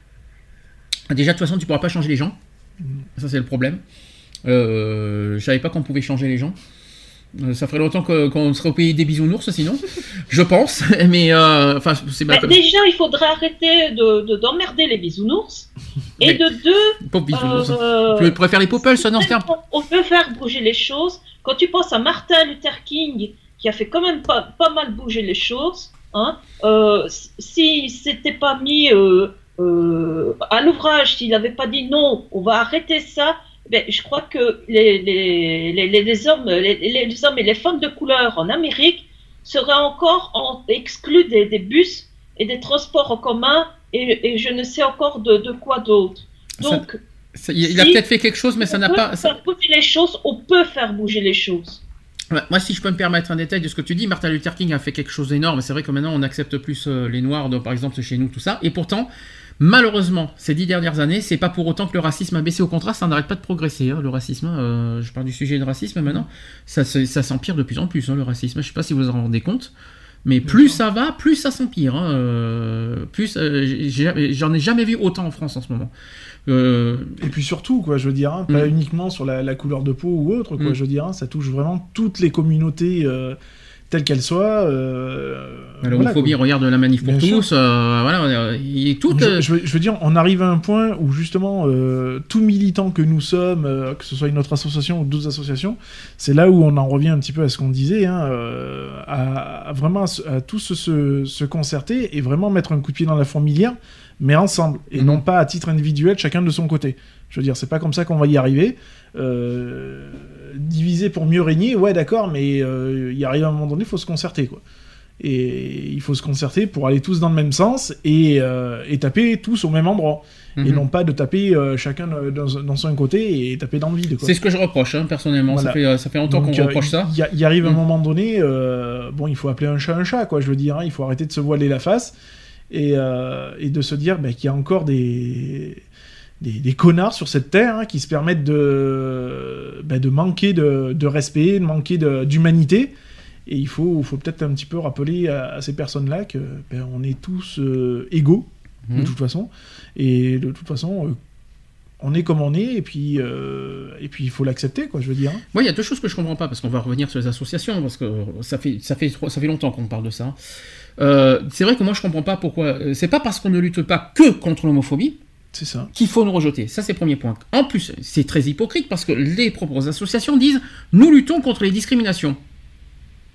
Déjà, de toute façon, tu pourras pas changer les gens. Mm. Ça, c'est le problème. Euh, je savais pas qu'on pouvait changer les gens. Euh, ça ferait longtemps qu'on serait au pays des bisounours, sinon, je pense. Mais euh, enfin, c'est bah, déjà, il faudrait arrêter de d'emmerder les bisounours. Et de deux, bisounours. Euh, les ça, non On peut faire bouger les choses. Quand tu penses à Martin Luther King, qui a fait quand même pas, pas mal bouger les choses, hein, euh, s'il s'était pas mis à l'ouvrage, s'il n'avait pas dit non, on va arrêter ça, ben, je crois que les, les, les, les hommes, les, hommes et les femmes de couleur en Amérique seraient encore exclus des, des, bus et des transports en commun et, et je ne sais encore de, de quoi d'autre. Donc, il a peut-être fait quelque chose, mais ça n'a pas. Faire bouger les choses, on peut faire bouger les choses. Moi, si je peux me permettre un détail de ce que tu dis, Martin Luther King a fait quelque chose d'énorme. C'est vrai que maintenant, on accepte plus euh, les Noirs, par exemple, chez nous, tout ça. Et pourtant, Malheureusement, ces dix dernières années, c'est pas pour autant que le racisme a baissé. Au contraire, ça n'arrête pas de progresser. Hein, le racisme, euh, je parle du sujet de racisme maintenant, ça, s'empire de plus en plus. Hein, le racisme, je sais pas si vous en rendez compte, mais plus ça va, plus ça s'empire. Hein, euh, plus, euh, j'en ai jamais vu autant en France en ce moment. Et puis surtout, quoi, je veux dire, pas mm. uniquement sur la, couleur de peau ou autre, quoi, mm. je veux dire, ça touche vraiment toutes les communautés telle qu'elle soit. Euh, L'homophobie, regarde la manif pour tous. Euh, voilà, il est tout. Je, veux, dire, on arrive à un point où justement, euh, tout militant que nous sommes, euh, que ce soit une autre association ou d'autres associations, c'est là où on en revient un petit peu à ce qu'on disait, hein, à, vraiment à, tous se, se, concerter et vraiment mettre un coup de pied dans la fourmilière, mais ensemble et mhm. non pas à titre individuel, chacun de son côté. Je veux dire, c'est pas comme ça qu'on va y arriver. Euh, diviser pour mieux régner, ouais, d'accord, mais euh, il arrive à un moment donné, il faut se concerter, quoi. Et il faut se concerter pour aller tous dans le même sens et, euh, taper tous au même endroit. Et mhm. non pas de taper chacun dans, son côté et taper dans le vide. C'est ce que je reproche, hein, personnellement. Ça, fait, ça fait longtemps qu'on reproche ça. Il arrive un mhm. moment donné, bon, il faut appeler un chat un chat, quoi, je veux dire. Hein, il faut arrêter de se voiler la face et, et de se dire bah, qu'il y a encore des des, connards sur cette terre hein, qui se permettent de, ben, de manquer de, respect, de manquer d'humanité. Et il faut, faut peut-être un petit peu rappeler à, ces personnes-là que ben, on est tous euh, égaux, de mhm. toute façon. Et de toute façon, euh, on est comme on est, et puis, euh, et puis il faut l'accepter, quoi, je veux dire. hein. Moi, il y a deux choses que je comprends pas, parce qu'on va revenir sur les associations, parce que ça fait, ça fait, ça fait longtemps qu'on parle de ça. Euh, c'est vrai que moi, je comprends pas pourquoi. C'est pas parce qu'on ne lutte pas que contre l'homophobie C'est ça. qu'il faut nous rejeter. Ça, c'est le premier point. En plus, c'est très hypocrite parce que les propres associations disent nous luttons contre les discriminations.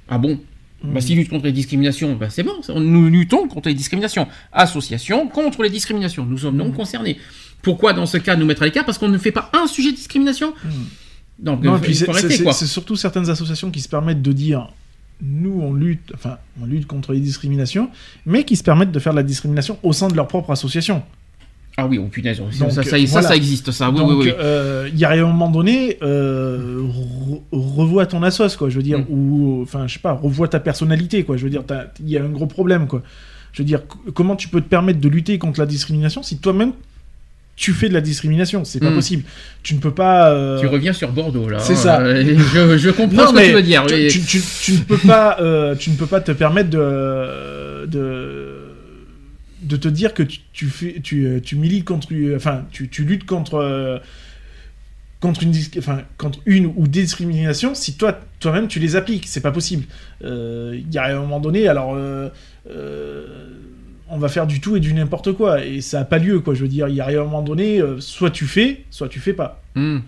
Ah bon? Bah, s'ils luttent contre les discriminations, bah, c'est bon, nous luttons contre les discriminations. Association contre les discriminations. Nous sommes Mm. non concernés. Pourquoi, dans ce cas, nous mettre à l'écart? Parce qu'on ne fait pas un sujet de discrimination Donc, Mm. Non, et puis c'est surtout certaines associations qui se permettent de dire nous on lutte, enfin on lutte contre les discriminations, mais qui se permettent de faire de la discrimination au sein de leur propre association. Ah oui, oh punaise, ça, Donc, ça, ça, voilà. ça existe, ça. Oui, Donc oui, oui. euh, il y a un moment donné, euh, re- revois ton assos quoi, je veux dire, Mm. ou enfin je sais pas, revois ta personnalité quoi, je veux dire, il y a un gros problème quoi. Je veux dire, comment tu peux te permettre de lutter contre la discrimination si toi-même tu fais de la discrimination? C'est pas Mm. possible. Tu ne peux pas. euh, Tu reviens sur Bordeaux, là. c'est ça. Euh, je, je comprends ce que tu veux dire. tu, oui. tu- tu- tu ne peux pas, euh, tu ne peux pas te permettre de, de, de te dire que tu, tu fais, tu, euh, tu milites contre, enfin, tu, tu luttes contre, euh, contre une, enfin, contre une ou des discriminations si toi, toi-même, tu les appliques. C'est pas possible. Euh, Il y a un moment donné, alors. euh, euh, on va faire du tout et du n'importe quoi et ça a pas lieu quoi je veux dire il y a un moment donné euh, soit tu fais soit tu fais pas Hmm.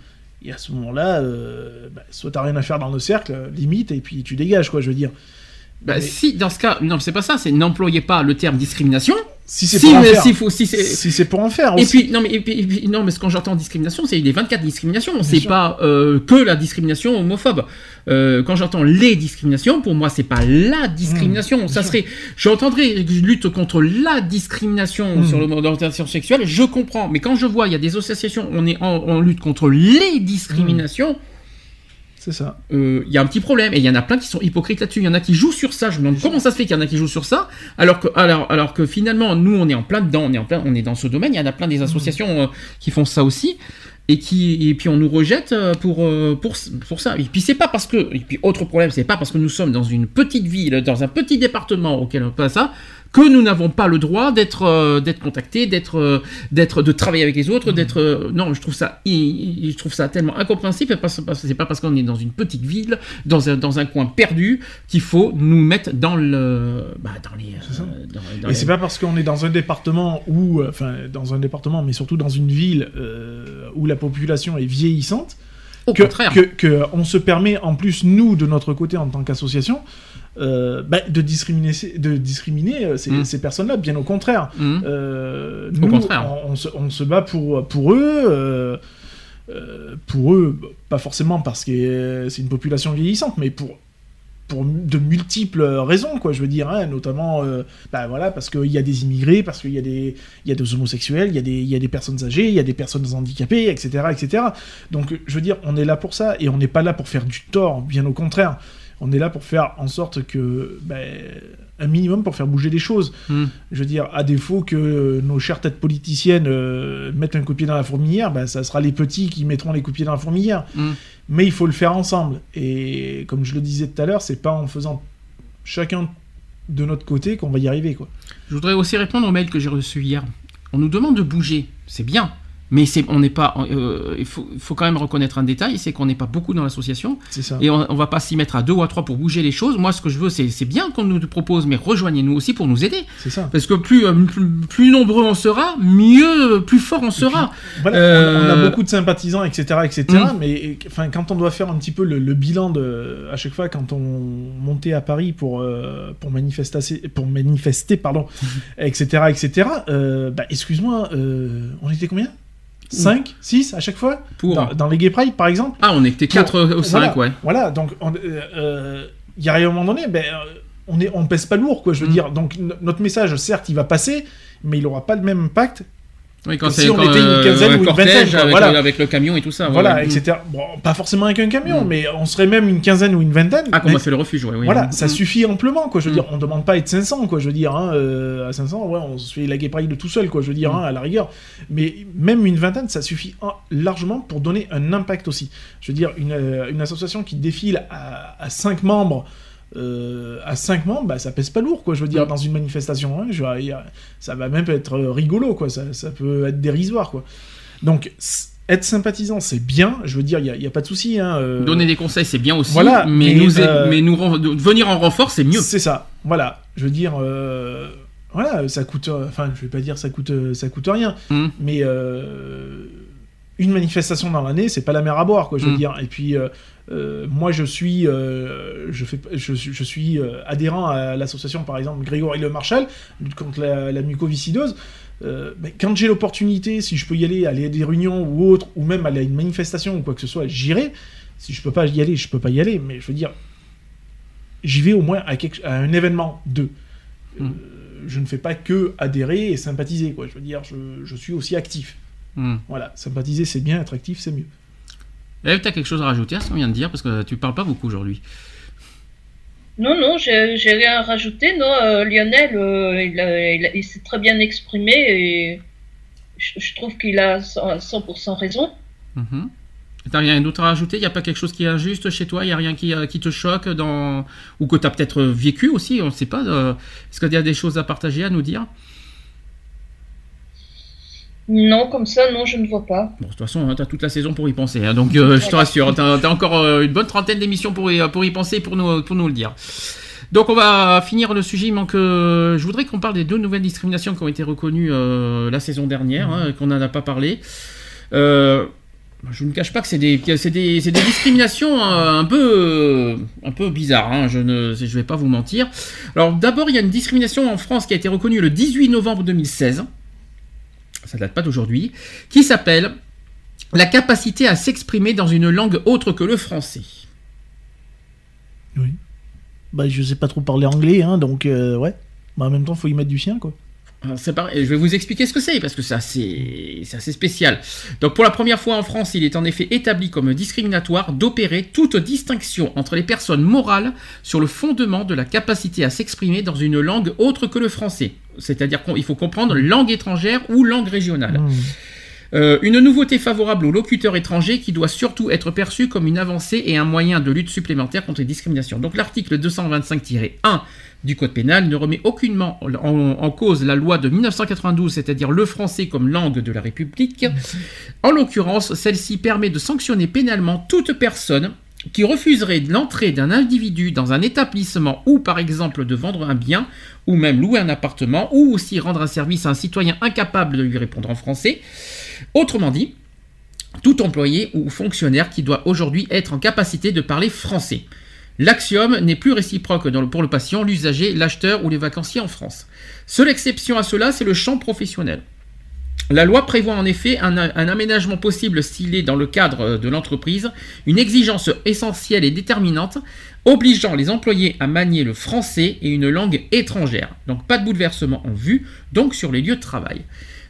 et à ce moment-là, euh, bah, soit t'as rien à faire dans le cercle, euh, limite, et puis tu dégages, quoi, je veux dire. Bah, Mais si, dans ce cas, non, c'est pas ça, c'est n'employez pas le terme discrimination. si c'est Si, pour mais si si pour en faire Et aussi. puis, non, mais, et puis- et puis- non, mais ce quand j'entends discrimination, c'est les 24 discriminations. C'est pas euh, que la discrimination homophobe. Euh, quand j'entends les discriminations, pour moi, c'est pas la discrimination. ça sûr. serait. J'entendrais lutte contre la discrimination Mm. sur l'orientation sexuelle, je comprends. Mais quand je vois, il y a des associations, on est en, en lutte contre les discriminations. C'est ça. euh, il y a un petit problème et il y en a plein qui sont hypocrites là-dessus. Il y en a qui jouent sur ça. Je me demande comment ça se fait qu'il y en a qui jouent sur ça, alors que, alors, alors que finalement, nous, on est en plein dedans, on est en plein, on est dans ce domaine. Il y en a plein des associations euh, qui font ça aussi et qui, et puis on nous rejette euh, pour, euh, pour, pour ça. Et puis c'est pas parce que, et puis autre problème, c'est pas parce que nous sommes dans une petite ville, dans un petit département auquel on passe ça, que nous n'avons pas le droit d'être euh, d'être contactés, d'être euh, d'être de travailler avec les autres, d'être euh, non, je trouve ça je trouve ça tellement incompréhensible parce que c'est pas parce qu'on est dans une petite ville, dans un dans un coin perdu qu'il faut nous mettre dans le bah, dans les euh, dans- dans Et les- c'est pas parce qu'on est dans un département où, enfin, dans un département, mais surtout dans une ville où la population est vieillissante, au que, contraire. que, que on se permet en plus nous de notre côté en tant qu'association euh, bah, de discriminer ces- de discriminer euh, ces, Mm. ces personnes-là bien au contraire Mhm. Euh, Au nous, contraire. On, on se, on se bat pour, pour eux. pour eux, pas forcément parce que c'est une population vieillissante, mais pour, pour de multiples raisons, quoi, je veux dire, hein, notamment euh, bah, voilà, parce qu'il y a des immigrés, parce qu'il y, a des- y a des homosexuels, il y, a des- y a des personnes âgées, il y a des personnes handicapées, etc., etc. Donc, je veux dire, on est là pour ça, et on n'est pas là pour faire du tort, bien au contraire. On est là pour faire en sorte que, ben, un minimum pour faire bouger les choses. Mhm. Je veux dire, à défaut que nos chères têtes politiciennes euh, mettent un coup de pied dans la fourmilière, ben, ça sera les petits qui mettront les coups de pied dans la fourmilière. Mhm. Mais il faut le faire ensemble. Et comme je le disais tout à l'heure, c'est pas en faisant chacun de notre côté qu'on va y arriver, quoi. Je voudrais aussi répondre au mail que j'ai reçu hier. On nous demande de bouger, c'est bien, mais c'est, on n'est pas. euh, il faut, faut quand même reconnaître un détail, c'est qu'on n'est pas beaucoup dans l'association et on, on va pas s'y mettre à deux ou à trois pour bouger les choses. Moi, ce que je veux, c'est, c'est bien qu'on nous propose, mais rejoignez-nous aussi pour nous aider, ça. parce que plus, euh, plus, plus nombreux on sera, mieux, plus fort on sera. Voilà, Euh, on, a beaucoup de sympathisants, etc., etc. Mm. Mais enfin, quand on doit faire un petit peu le, le bilan de, à chaque fois, quand on montait à Paris pour euh, pour manifester, pour manifester, pardon, etc., etc. euh, bah, excuse-moi, euh, on était combien? 5, 6 à chaque fois Pour dans, dans les Gay Pride, par exemple. ah, on était 4 ou 5, voilà, ouais. Voilà, donc on- euh, euh, il y a un moment donné, ben, euh, on est, on pèse pas lourd, quoi. Je veux Mm. dire, donc notre message, certes, il va passer, mais il aura pas le même impact Oui, quand si on quand, était une euh, quinzaine ou une vingtaine, quoi, avec, voilà. le, avec le camion et tout ça. voilà, ouais. etc. Bon, pas forcément avec un camion, Mm. mais on serait même une quinzaine ou une vingtaine. Ah, qu'on a fait le refuge, ouais, oui. voilà, Mm. ça suffit amplement, quoi. Je veux Mm. dire, on demande pas à être 500, quoi. Je veux dire, hein, euh, à 500, ouais, on se fait la pride de tout seul, quoi. Je veux dire, Mm. hein, à la rigueur. Mais même une vingtaine, ça suffit hein, largement pour donner un impact aussi. Je veux dire, une, euh, une association qui défile à, à 5 membres. Euh, à 5 membres, bah, ça pèse pas lourd, quoi. Je veux dire, Mm. dans une manifestation, hein, je veux dire, ça va même être rigolo, quoi. Ça, ça peut être dérisoire, quoi. Donc, être sympathisant, c'est bien. Je veux dire, il n'y a, pas de souci. Hein, euh, Donner des conseils, c'est bien aussi. Voilà, mais, nous, euh, mais nous ren- venir en renfort, c'est mieux. C'est ça. Voilà. Je veux dire, euh, voilà, ça coûte. Enfin, je vais pas dire ça coûte, ça coûte rien, Mm. mais une manifestation dans l'année, c'est pas la mer à boire, quoi. Je veux Mm. dire. Et puis, euh, moi, je suis, euh, je fais, je, suis- je suis euh, adhérent à l'association, par exemple, Grégory Le Marchal, contre la, la mucoviscidose. Ben, quand j'ai l'opportunité, si je peux y aller, aller à des réunions ou autre, ou même aller à une manifestation ou quoi que ce soit, j'irai. Si je peux pas y aller, je peux pas y aller. Mais je veux dire, j'y vais au moins à, quelque- à un événement de. Mm. je ne fais pas que adhérer et sympathiser, quoi. Je veux dire, je, je suis aussi actif. Hmm. Voilà, sympathiser c'est bien, être actif c'est mieux. Eve, t'as quelque chose à rajouter à ce qu'on vient de dire Parce que tu parles pas beaucoup aujourd'hui. Non, non, j'ai rien à rajouter. Non, euh, Lionel, euh, il, s'est très bien exprimé et je, je trouve qu'il a 100%, 100% raison. Mhm. T'as rien d'autre à rajouter? Il n'y a pas quelque chose qui est injuste chez toi? Il n'y a rien qui, euh, qui te choque dans... Ou que tu as peut-être vécu aussi? On ne sait pas. Est-ce qu'il y a des choses à partager, à nous dire? Non, comme ça, non, je ne vois pas. Bon, de toute façon, tu as toute la saison pour y penser. hein, donc, euh, je te rassure, tu as, encore euh, une bonne trentaine d'émissions pour y, pour y penser, pour nous, pour nous le dire. Donc, on va finir le sujet. Il manque. euh, je voudrais qu'on parle des deux nouvelles discriminations qui ont été reconnues la saison dernière, hein, qu'on n'en a pas parlé. Je ne cache pas que c'est des, des, des discriminations un peu, un peu bizarres. hein, je ne je vais pas vous mentir. Alors, d'abord, il y a une discrimination en France qui a été reconnue le 18 novembre 2016. Ça date pas d'aujourd'hui. Qui s'appelle la capacité à s'exprimer dans une langue autre que le français. Oui. Bah je sais pas trop parler anglais, hein, donc euh, ouais. Bah, en même temps, faut y mettre du sien, quoi. Alors, C'est pareil, je vais vous expliquer ce que c'est parce que c'est assez, spécial. Donc pour la première fois en France, il est en effet établi comme discriminatoire d'opérer toute distinction entre les personnes morales sur le fondement de la capacité à s'exprimer dans une langue autre que le français. C'est-à-dire qu'il faut comprendre langue étrangère ou langue régionale. Mmh. Euh, une nouveauté favorable aux locuteurs étrangers qui doit surtout être perçue comme une avancée et un moyen de lutte supplémentaire contre les discriminations. Donc l'article 225-1 du Code pénal ne remet aucunement en, cause la loi de 1992, c'est-à-dire le français comme langue de la République. En l'occurrence, celle-ci permet de sanctionner pénalement toute personne qui refuserait l'entrée d'un individu dans un établissement ou par exemple de vendre un bien ou même louer un appartement ou aussi rendre un service à un citoyen incapable de lui répondre en français. Autrement dit, tout employé ou fonctionnaire qui doit aujourd'hui être en capacité de parler français. L'axiome n'est plus réciproque pour le patient, l'usager, l'acheteur ou les vacanciers en France. Seule exception à cela, c'est le champ professionnel. La loi prévoit en effet un, aménagement possible s'il est dans le cadre euh, de l'entreprise une exigence essentielle et déterminante obligeant les employés à manier le français et une langue étrangère. Donc pas de bouleversement en vue, donc sur les lieux de travail.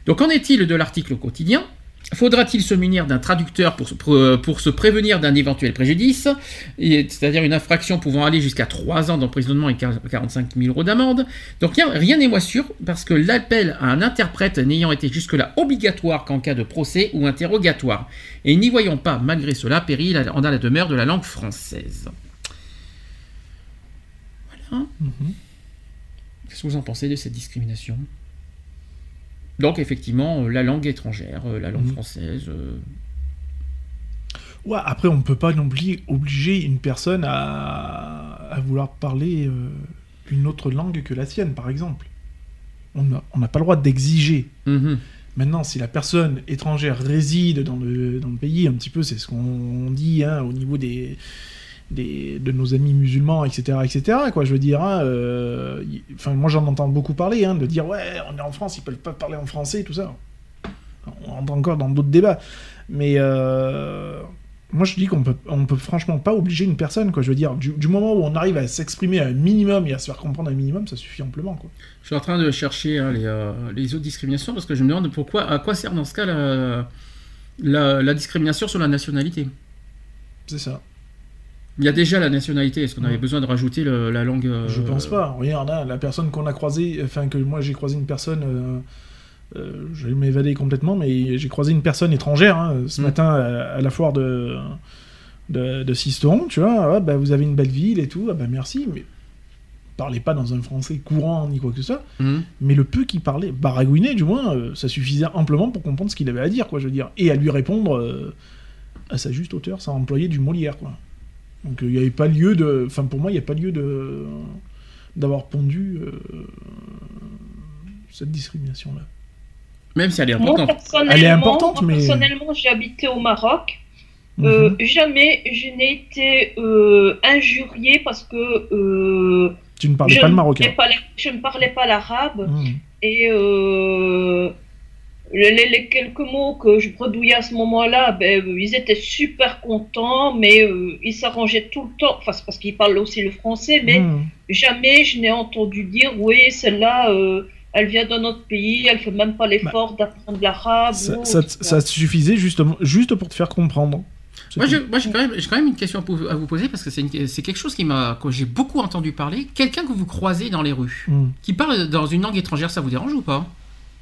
Donc qu'en est-il de l'article quotidien? Faudra-t-il se munir d'un traducteur pour, euh, pour se prévenir d'un éventuel préjudice, c'est-à-dire une infraction pouvant aller jusqu'à 3 ans d'emprisonnement et 45 000 euros d'amende? Donc rien- rien n'est moins sûr, parce que l'appel à un interprète n'ayant été jusque-là obligatoire qu'en cas de procès ou interrogatoire. Et n'y voyons pas, malgré cela, péril en a la demeure de la langue française. Voilà. Mhm. Qu'est-ce que vous en pensez de cette discrimination? Donc effectivement, euh, la langue étrangère, euh, la langue Mhm. française. euh, Ouais, après, on peut pas non plus obliger une personne à, à vouloir parler euh, une autre langue que la sienne, par exemple. On n'a pas le droit d'exiger. mhm. Maintenant, si la personne étrangère réside dans le, dans le pays, un petit peu, c'est ce qu'on dit hein, au niveau des, des, de nos amis musulmans, etc., etc., quoi, je veux dire, hein, euh, y- enfin, moi j'en entends beaucoup parler, hein, de dire, ouais, on est en France, ils peuvent pas parler en français, tout ça. On rentre encore dans d'autres débats. Mais euh, moi je dis qu'on peut, on peut franchement pas obliger une personne, quoi, je veux dire, du, du moment où on arrive à s'exprimer un minimum et à se faire comprendre un minimum, ça suffit amplement, quoi. Je suis en train de chercher hein, les, euh, les autres discriminations parce que je me demande pourquoi, à quoi sert dans ce cas la, la, la discrimination sur la nationalité? C'est ça. Il y a déjà la nationalité. Est-ce qu'on avait Ouais. besoin de rajouter le- la langue euh, Je pense pas. Regarde, la personne qu'on a croisée, enfin que moi j'ai croisé une personne, euh, euh, je vais m'évader complètement, mais j'ai croisé une personne étrangère hein, ce Mm. matin à, à la foire de, de, de Sisteron, tu vois. Ah, bah, vous avez une belle ville et tout, ah, bah, merci, mais parlait pas dans un français courant ni quoi que ce soit, Mhm. mais le peu qu'il parlait, baragouiné du moins, euh, ça suffisait amplement pour comprendre ce qu'il avait à dire, quoi, je veux dire, et à lui répondre euh, à sa juste hauteur, sans employer du Molière, quoi. Donc euh, il n'y avait pas lieu de, enfin pour moi, il n'y a pas lieu de d'avoir pondu euh, cette discrimination-là. Même si elle est Moi, importante. personnellement, Elle est importante, moi, mais- personnellement, j'ai habité au Maroc. Euh, Mhm. jamais je n'ai été euh, injuriée parce que euh, tu ne parlais je, pas le ne marocain. parlais pas la- je ne parlais pas l'arabe Mhm. et euh, les, les- les quelques mots que je bredouillais à ce moment-là, ben, euh, ils étaient super contents, mais euh, ils s'arrangeaient tout le temps. Enfin, c'est parce qu'ils parlent aussi le français, mais Mhm. jamais je n'ai entendu dire oui, celle-là. euh, elle vient d'un autre pays, elle fait même pas l'effort d'apprendre l'arabe. Ça, ou- ça- ça suffisait justement, juste pour te faire comprendre. Moi, j'ai quand, même- j'ai quand même une question à vous poser parce que c'est quelque chose qui m'a, que j'ai beaucoup entendu parler. Quelqu'un que vous croisez dans les rues, Mhm. qui parle dans une langue étrangère, ça vous dérange ou pas?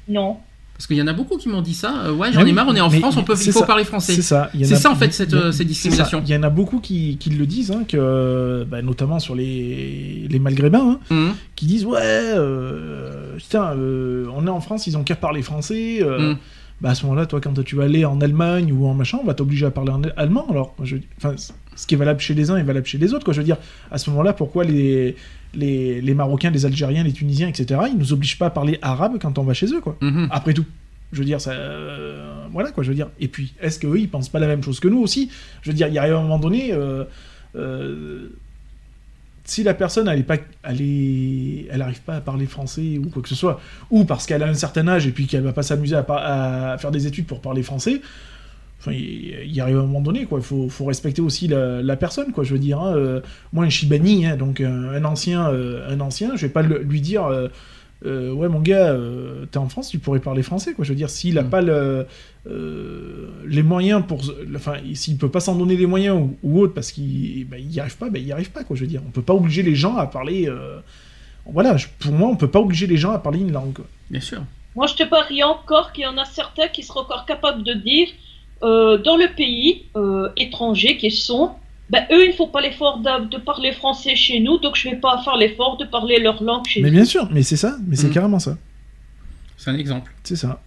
Non. Parce qu'il y en a beaucoup qui m'ont dit ça. euh, ouais, j'en ai marre, on est en France, on peut, il faut ça, parler français. C'est ça. C'est ça, en fait, cette, a- euh, cette discrimination. Il y en a beaucoup qui, qui le disent, hein, que, bah, notamment sur les, les hein, Mhm. qui disent Ouais, euh, putain, euh, on est en France, ils ont qu'à parler français. euh, Mhm. bah, à ce moment-là, toi, quand tu vas aller en Allemagne ou en machin, on va t'obliger à parler en allemand. Alors, je, ce qui est valable chez les uns est valable chez les autres. Quoi. Je veux dire, à ce moment-là, pourquoi les, les, les Marocains, les Algériens, les Tunisiens, etc., ils nous obligent pas à parler arabe quand on va chez eux, quoi Mhm. après tout. Je veux dire, ça, euh, voilà quoi, je veux dire. Et puis, est-ce qu'eux, ils pensent pas la même chose que nous aussi? Je veux dire, il y a un moment donné, euh, euh, si la personne, elle est pas, elle est, elle arrive pas à parler français ou quoi que ce soit, ou parce qu'elle a un certain âge et puis qu'elle va pas s'amuser à faire des études pour parler français. Enfin, il arrive un moment donné, quoi. Il faut, faut respecter aussi la, la personne, quoi. Je veux dire, hein, euh, moi, un Shibani, hein, donc un, un ancien, euh, un ancien, je vais pas le- lui dire, euh, euh, ouais, mon gars, euh, t'es en France, tu pourrais parler français, quoi. Je veux dire, s'il a Mm. pas le, euh, les moyens pour, enfin, s'il peut pas s'en donner les moyens ou, ou autre parce qu'il il y arrive pas, bah, il y arrive pas, quoi. Je veux dire, on peut pas obliger les gens à parler. euh, Voilà, je- pour moi, on peut pas obliger les gens à parler une langue. quoi. Bien sûr. Moi, je te parie encore qu'il y en a certains qui seraient encore capables de dire, euh, dans le pays euh, étranger qu'ils sont, ben, eux, ils ne font pas l'effort de, de parler français chez nous, donc je ne vais pas faire l'effort de parler leur langue chez Mais eux. bien sûr, mais c'est ça, mais c'est Mm. carrément ça. C'est un exemple. C'est ça.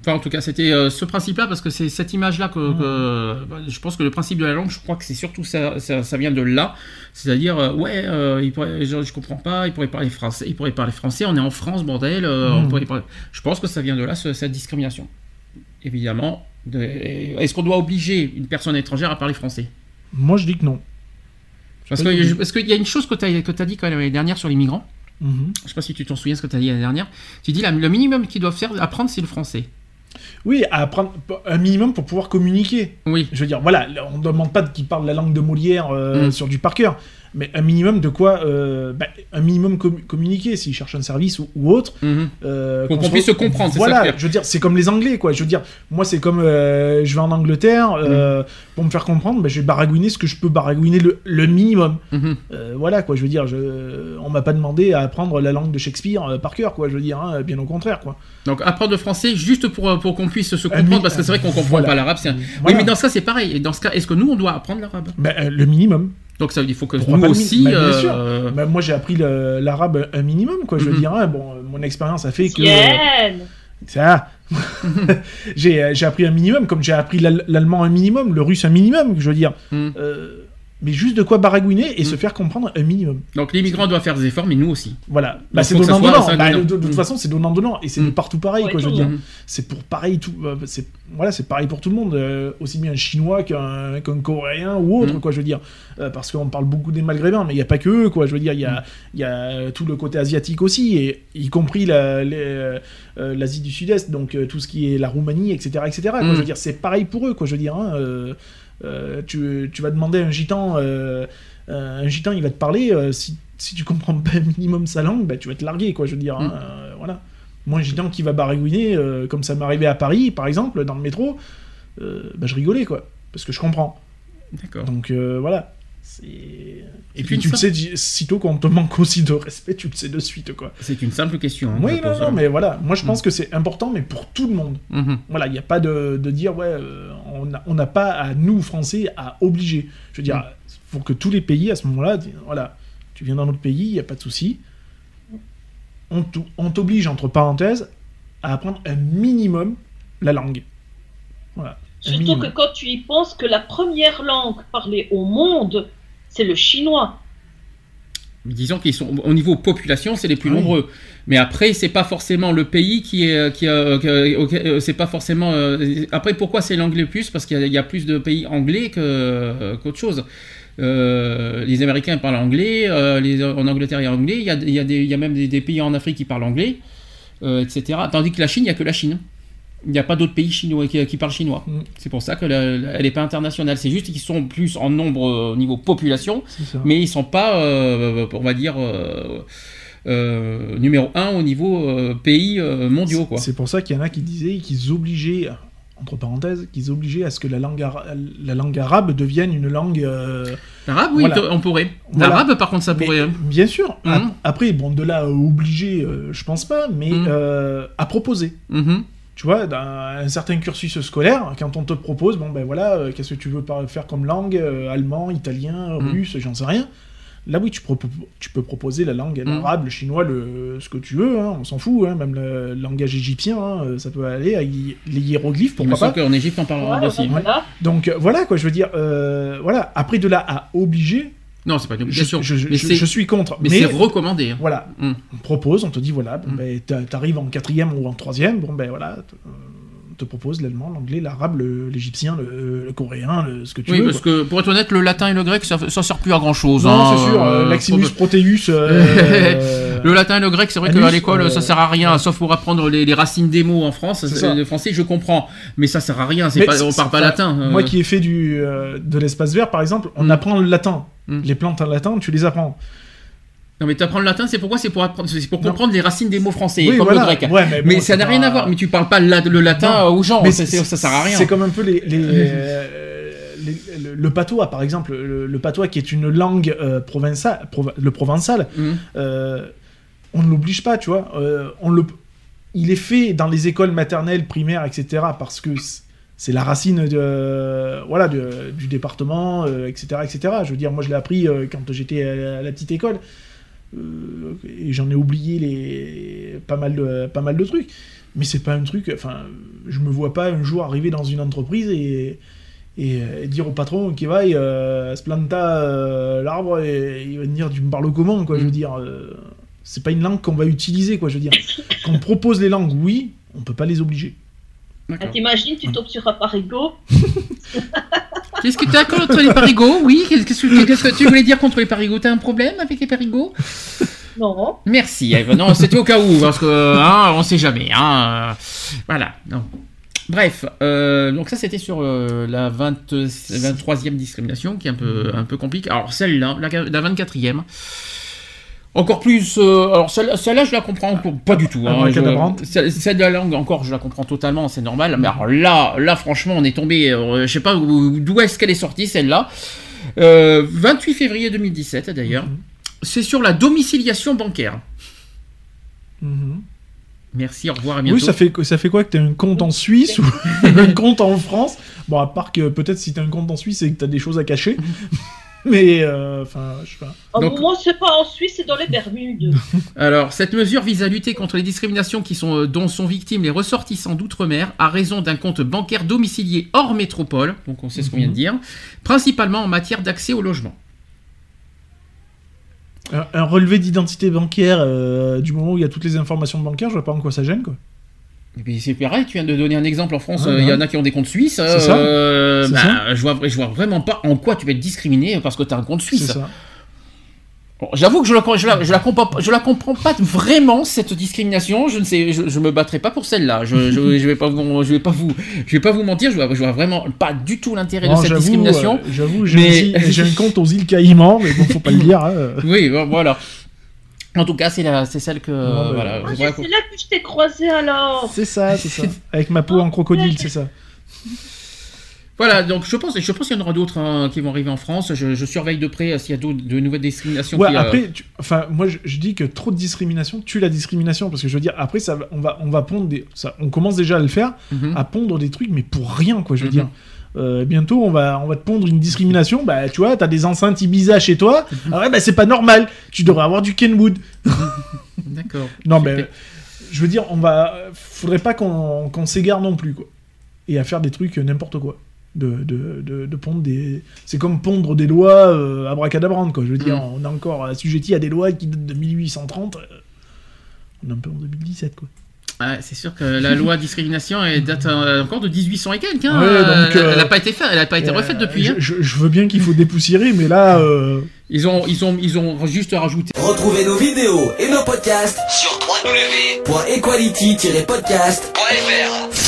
Enfin, en tout cas, c'était euh, ce principe-là, parce que c'est cette image-là que, que- bah, je pense que le principe de la langue, je crois que c'est surtout ça, ça, ça vient de là. C'est-à-dire, euh, ouais, euh, il pourrait, je, je comprends pas, il pourrait parler français, il pourrait parler français, on est en France, bordel. euh, on pourrait parler- Je pense que ça vient de là, ce- cette discrimination. Évidemment, de- est-ce qu'on doit obliger une personne étrangère à parler français? Moi, je dis que non. Parce que- qu'il y a une chose que tu as, que as dit quand même l'année dernière sur les migrants. Mhm. Je sais pas si tu t'en souviens ce que tu as dit l'année dernière. Tu dis la- le minimum qu'ils doivent faire apprendre, c'est le français. Oui, à apprendre un minimum pour pouvoir communiquer. Oui. Je veux dire, voilà, on ne demande pas qu'ils parlent la langue de Molière euh, Mm. sur du par cœur, mais un minimum de quoi euh, bah, Un minimum com- communiquer s'ils cherchent un service ou, ou autre. Mhm. euh, qu'on se puisse se comprendre, ça Voilà, pire. je veux dire, c'est comme les Anglais, quoi. Je veux dire, moi, c'est comme euh, je vais en Angleterre, Mm. euh, pour me faire comprendre, bah, je vais baragouiner ce que je peux baragouiner le, le minimum. Mhm. Voilà, quoi. Je veux dire, je, on m'a pas demandé à apprendre la langue de Shakespeare par cœur, quoi. Je veux dire, hein, bien au contraire, quoi. Donc apprendre le français juste pour, pour qu'on puisse se comprendre, parce que c'est vrai qu'on comprend voilà. pas l'arabe. un- Oui, mais dans ce cas, c'est pareil. Dans ce cas, est-ce que nous, on doit apprendre l'arabe? Bah, le minimum. Donc ça, il faut que Pourquoi nous aussi. bah, bien euh, sûr. euh, Bah, moi, j'ai appris l'arabe un minimum, quoi. Je veux Mhm. dire, hein, bon, euh, mon expérience a fait que. Tienne Ça. j'ai euh, j'ai appris un minimum, comme j'ai appris l'al- l'allemand un minimum, le russe un minimum, je veux dire. Mhm. Euh, mais juste de quoi baragouiner et se faire comprendre un minimum. Donc les migrants doivent faire des efforts, mais nous aussi. Voilà. Bah, c'est donnant donnant. Bah, de, de toute Mm. façon, c'est donnant donnant et c'est de Mm. partout pareil, Ouais, quoi. Je veux dire, c'est pour pareil tout. euh, C'est voilà, c'est pareil pour tout le monde, euh, aussi bien un chinois qu'un coréen ou autre, Mm. quoi. Je veux dire, Euh, parce qu'on parle beaucoup des maghrébins, mais il y a pas que eux, quoi. Je veux dire, il y Mm. a il y a tout le côté asiatique aussi, et y compris la- euh, l'Asie du Sud-Est, donc euh, tout ce qui est la Roumanie, etc., etc. quoi. Mm. Je veux dire, c'est pareil pour eux, quoi. Je veux dire, hein, tu, tu vas demander à un gitan, euh, euh, un gitan, il va te parler. euh, si, si tu comprends pas minimum sa langue, bah, tu vas te larguer, quoi. Je veux dire, hein, Mm. euh, voilà. Moi, un gitan qui va baragouiner, euh, comme ça m'est arrivé à Paris, par exemple, dans le métro, euh, bah, je rigolais, quoi, parce que je comprends. D'accord. Donc euh, voilà. Et puis tu le sais, sitôt qu'on te manque aussi de respect, tu le sais de suite, quoi. C'est une simple question. hein, oui, non, non, mais voilà. Moi, je pense Mm. que c'est important, mais pour tout le monde. Mhm. Voilà, il n'y a pas de, de dire, ouais, euh, on n'a pas à nous, Français, à obliger. Je veux dire, Mm. faut que tous les pays, à ce moment-là, disent, voilà, tu viens dans notre pays, il n'y a pas de souci. on t'o- on t'oblige, entre parenthèses, à apprendre un minimum la langue. Voilà. Surtout minimum. que quand tu y penses que la première langue parlée au monde, c'est le chinois. Disons qu'ils sont au niveau population, c'est les plus Oui. nombreux. Mais après, c'est pas forcément le pays qui est qui a- qui auquel- euh, c'est pas forcément. euh, après, pourquoi c'est l'anglais plus? Parce qu'il y, a- il y a plus de pays anglais que euh, qu'autre chose. Euh, les Américains parlent anglais, euh, les, en Angleterre il y a anglais, il y a, il y a des- il y a même des, des pays en Afrique qui parlent anglais, euh, etc. Tandis que la Chine, il n'y a que la Chine. Il n'y a pas d'autres pays chinois qui, qui parlent chinois. Mm. C'est pour ça qu'elle n'est pas internationale. C'est juste qu'ils sont plus en nombre euh, au niveau population, mais ils sont pas, euh, on va dire, euh, euh, numéro un au niveau euh, pays euh, mondiaux. Quoi. C'est pour ça qu'il y en a qui disaient qu'ils obligeaient, entre parenthèses, qu'ils obligeaient à ce que la langue, ara- la langue arabe devienne une langue. euh, L'arabe, oui, Voilà. on pourrait. Voilà. L'arabe, par contre, ça pourrait. hein. bien sûr. Ap- Après, bon, de là à obliger, euh, je pense pas, mais euh, à proposer. Mhm. Tu vois, dans un certain cursus scolaire, quand on te propose, bon ben voilà, euh, qu'est-ce que tu veux faire comme langue, euh, allemand, italien, Mhm. russe, j'en sais rien. Là oui, tu, peux proposer la langue Mhm. arabe, le chinois, le, ce que tu veux, hein, on s'en fout, hein, même le langage égyptien, hein, euh, ça peut aller, avec les hiéroglyphes, Il me pourquoi pas. qu'en Égypte, on parle arabe Voilà, aussi. voilà. Donc voilà quoi, je veux dire, euh, voilà. Après de là à obliger, Non, c'est pas une obligation. je- je- mais je- c'est je suis contre. mais Mais, c'est recommandé. hein. voilà, Mm. on propose, on te dit voilà, bon, Mm. ben, t'a- t'arrives en quatrième ou en troisième, bon ben voilà, euh, te propose l'allemand, l'anglais, l'arabe, l'égyptien, le, le coréen, le- ce que tu Oui, veux. parce quoi. que pour être honnête, le latin et le grec, ça, ça sert plus à grand chose. Non, c'est sûr, euh, Maximus Proteus. euh, Le latin et le grec, c'est vrai qu'à l'école, euh, ça sert à rien, sauf pour apprendre les, les racines des mots en France. Le français, je comprends, mais ça sert à rien. C'est pas, on parle pas latin. euh. Moi qui ai fait du, euh, de l'espace vert, par exemple, on Mm. apprend le latin. Mm. Les plantes en latin, tu les apprends. Non, mais tu apprends le latin, c'est pourquoi C'est pour apprendre, c'est pour Non. comprendre les racines des mots français, Oui, comme voilà. le grec. Ouais, mais mais ça n'a rien à voir. Mais tu parles pas le, le latin Non. aux gens. Mais c'est- ça sert à rien. C'est comme un peu les, les, euh, les- le, patois, par exemple. Le, le patois qui est une langue euh, provençale, prov- le provençal, Mhm. euh, on ne l'oblige pas, tu vois. Euh, on le, il est fait dans les écoles maternelles, primaires, etc. parce que c'est la racine de, voilà, de- du département, etc., etc. Je veux dire, moi je l'ai appris quand j'étais à, la petite école. Euh, et j'en ai oublié les pas mal de pas mal de trucs mais c'est pas un truc enfin je me vois pas un jour arriver dans une entreprise et et, euh, dire au patron qui va euh, se planta euh, l'arbre et il va me dire tu me parles comment quoi je veux Mm. dire euh, c'est pas une langue qu'on va utiliser quoi je veux dire quand on propose les langues oui on peut pas les obliger Ah. T'imagines, tu tombes sur un parigot. Qu'est-ce que tu as contre les parigots Oui, qu'est-ce que, qu'est-ce que tu voulais dire contre les parigots? T'as un problème avec les parigots? Non. Merci. Eve. Non, c'était au cas où, parce que hein, on sait jamais. Hein, voilà. Non. Bref, euh, donc ça c'était sur euh, la 20, 23e discrimination qui est un peu, un peu compliquée. Alors celle-là, la, la 24e, encore plus. euh, alors celle- celle-là, je la comprends pas du tout. hein. Abracadabrante. Je- celle, celle de la langue, encore, je la comprends totalement, c'est normal. Mais alors là, là franchement, on est tombé. euh, je sais pas où- d'où est-ce qu'elle est sortie celle-là. Euh, 28 février 2017 d'ailleurs. Mhm. C'est sur la domiciliation bancaire. Mhm. Merci, au revoir, à bientôt. oui ça fait ça fait quoi que t'as un compte en Suisse ou un compte en France? Bon à part que peut-être si t'as un compte en Suisse c'est que t'as des choses à cacher mais euh, enfin je sais pas Oh, Donc- Moi, c'est pas en Suisse, c'est dans les Bermudes. Alors, cette mesure vise à lutter contre les discriminations qui sont, euh, dont sont victimes les ressortissants d'outre-mer à raison d'un compte bancaire domicilié hors métropole, donc on sait ce qu'on vient de dire, principalement en matière d'accès au logement. un, un relevé d'identité bancaire euh, du moment où il y a toutes les informations bancaires je vois pas en quoi ça gêne quoi Et puis c'est pareil, tu viens de donner un exemple en France, euh, il y en a qui ont des comptes suisses. C'est ça. euh, bah, ça. Je, vois, je vois vraiment pas en quoi tu vas être discriminé parce que tu as un compte suisse. Bon, J'avoue que je la, je, la, je, la comprends, je la comprends pas vraiment cette discrimination. Je ne sais, je, je me battrai pas pour celle-là. Je, je, je vais pas vous, je vais pas vous, je vais pas vous mentir. Je vois, je vois vraiment pas du tout l'intérêt de cette discrimination. euh, J'avoue, j'ai Mais- un compte aux îles Caïmans, mais bon, faut pas le dire. hein. Oui, voilà. En tout cas, c'est la, c'est celle que, Non, voilà. Ah, c'est là que je t'ai croisé alors. C'est ça, c'est ça. Avec ma peau en crocodile, c'est ça. Voilà, donc je pense, je pense qu'il y en aura d'autres hein, qui vont arriver en France. Je, je surveille de près s'il y a d'autres, de nouvelles discriminations. Ouais, qui, euh, après, tu- enfin, moi, je, je dis que trop de discrimination tue la discrimination, parce que je veux dire, après, ça, on va, on va pondre des, ça, on commence déjà à le faire, mhm. à pondre des trucs, mais pour rien, quoi. Je veux Mhm. dire. Euh, bientôt, on va, on va te pondre une discrimination. Bah, tu vois, t'as des enceintes Ibiza chez toi. Mhm. Ah ouais, bah c'est pas normal. Tu devrais avoir du Kenwood. D'accord. Non, mais je veux dire, on va, faudrait pas qu'on s'égare non plus, quoi. Et à faire des trucs n'importe quoi. De, de, de, de pondre des. C'est comme pondre des lois euh, abracadabrantes, quoi. Je veux dire, Mm. on est encore assujetti à des lois qui datent de 1830. euh, On est un peu en 2017, quoi. Ouais, c'est sûr que la loi discrimination elle date euh, encore de 1800 et quelques. Hein. Ouais, donc, elle, euh, elle a pas été faite, elle a pas été Euh, refaite depuis. Je, hein. je- je veux bien qu'il faut dépoussiérer, mais là. euh, Ils ont, ils ont, ils ont juste rajouté. Retrouvez nos vidéos et nos podcasts sur www.equality-podcast.fr.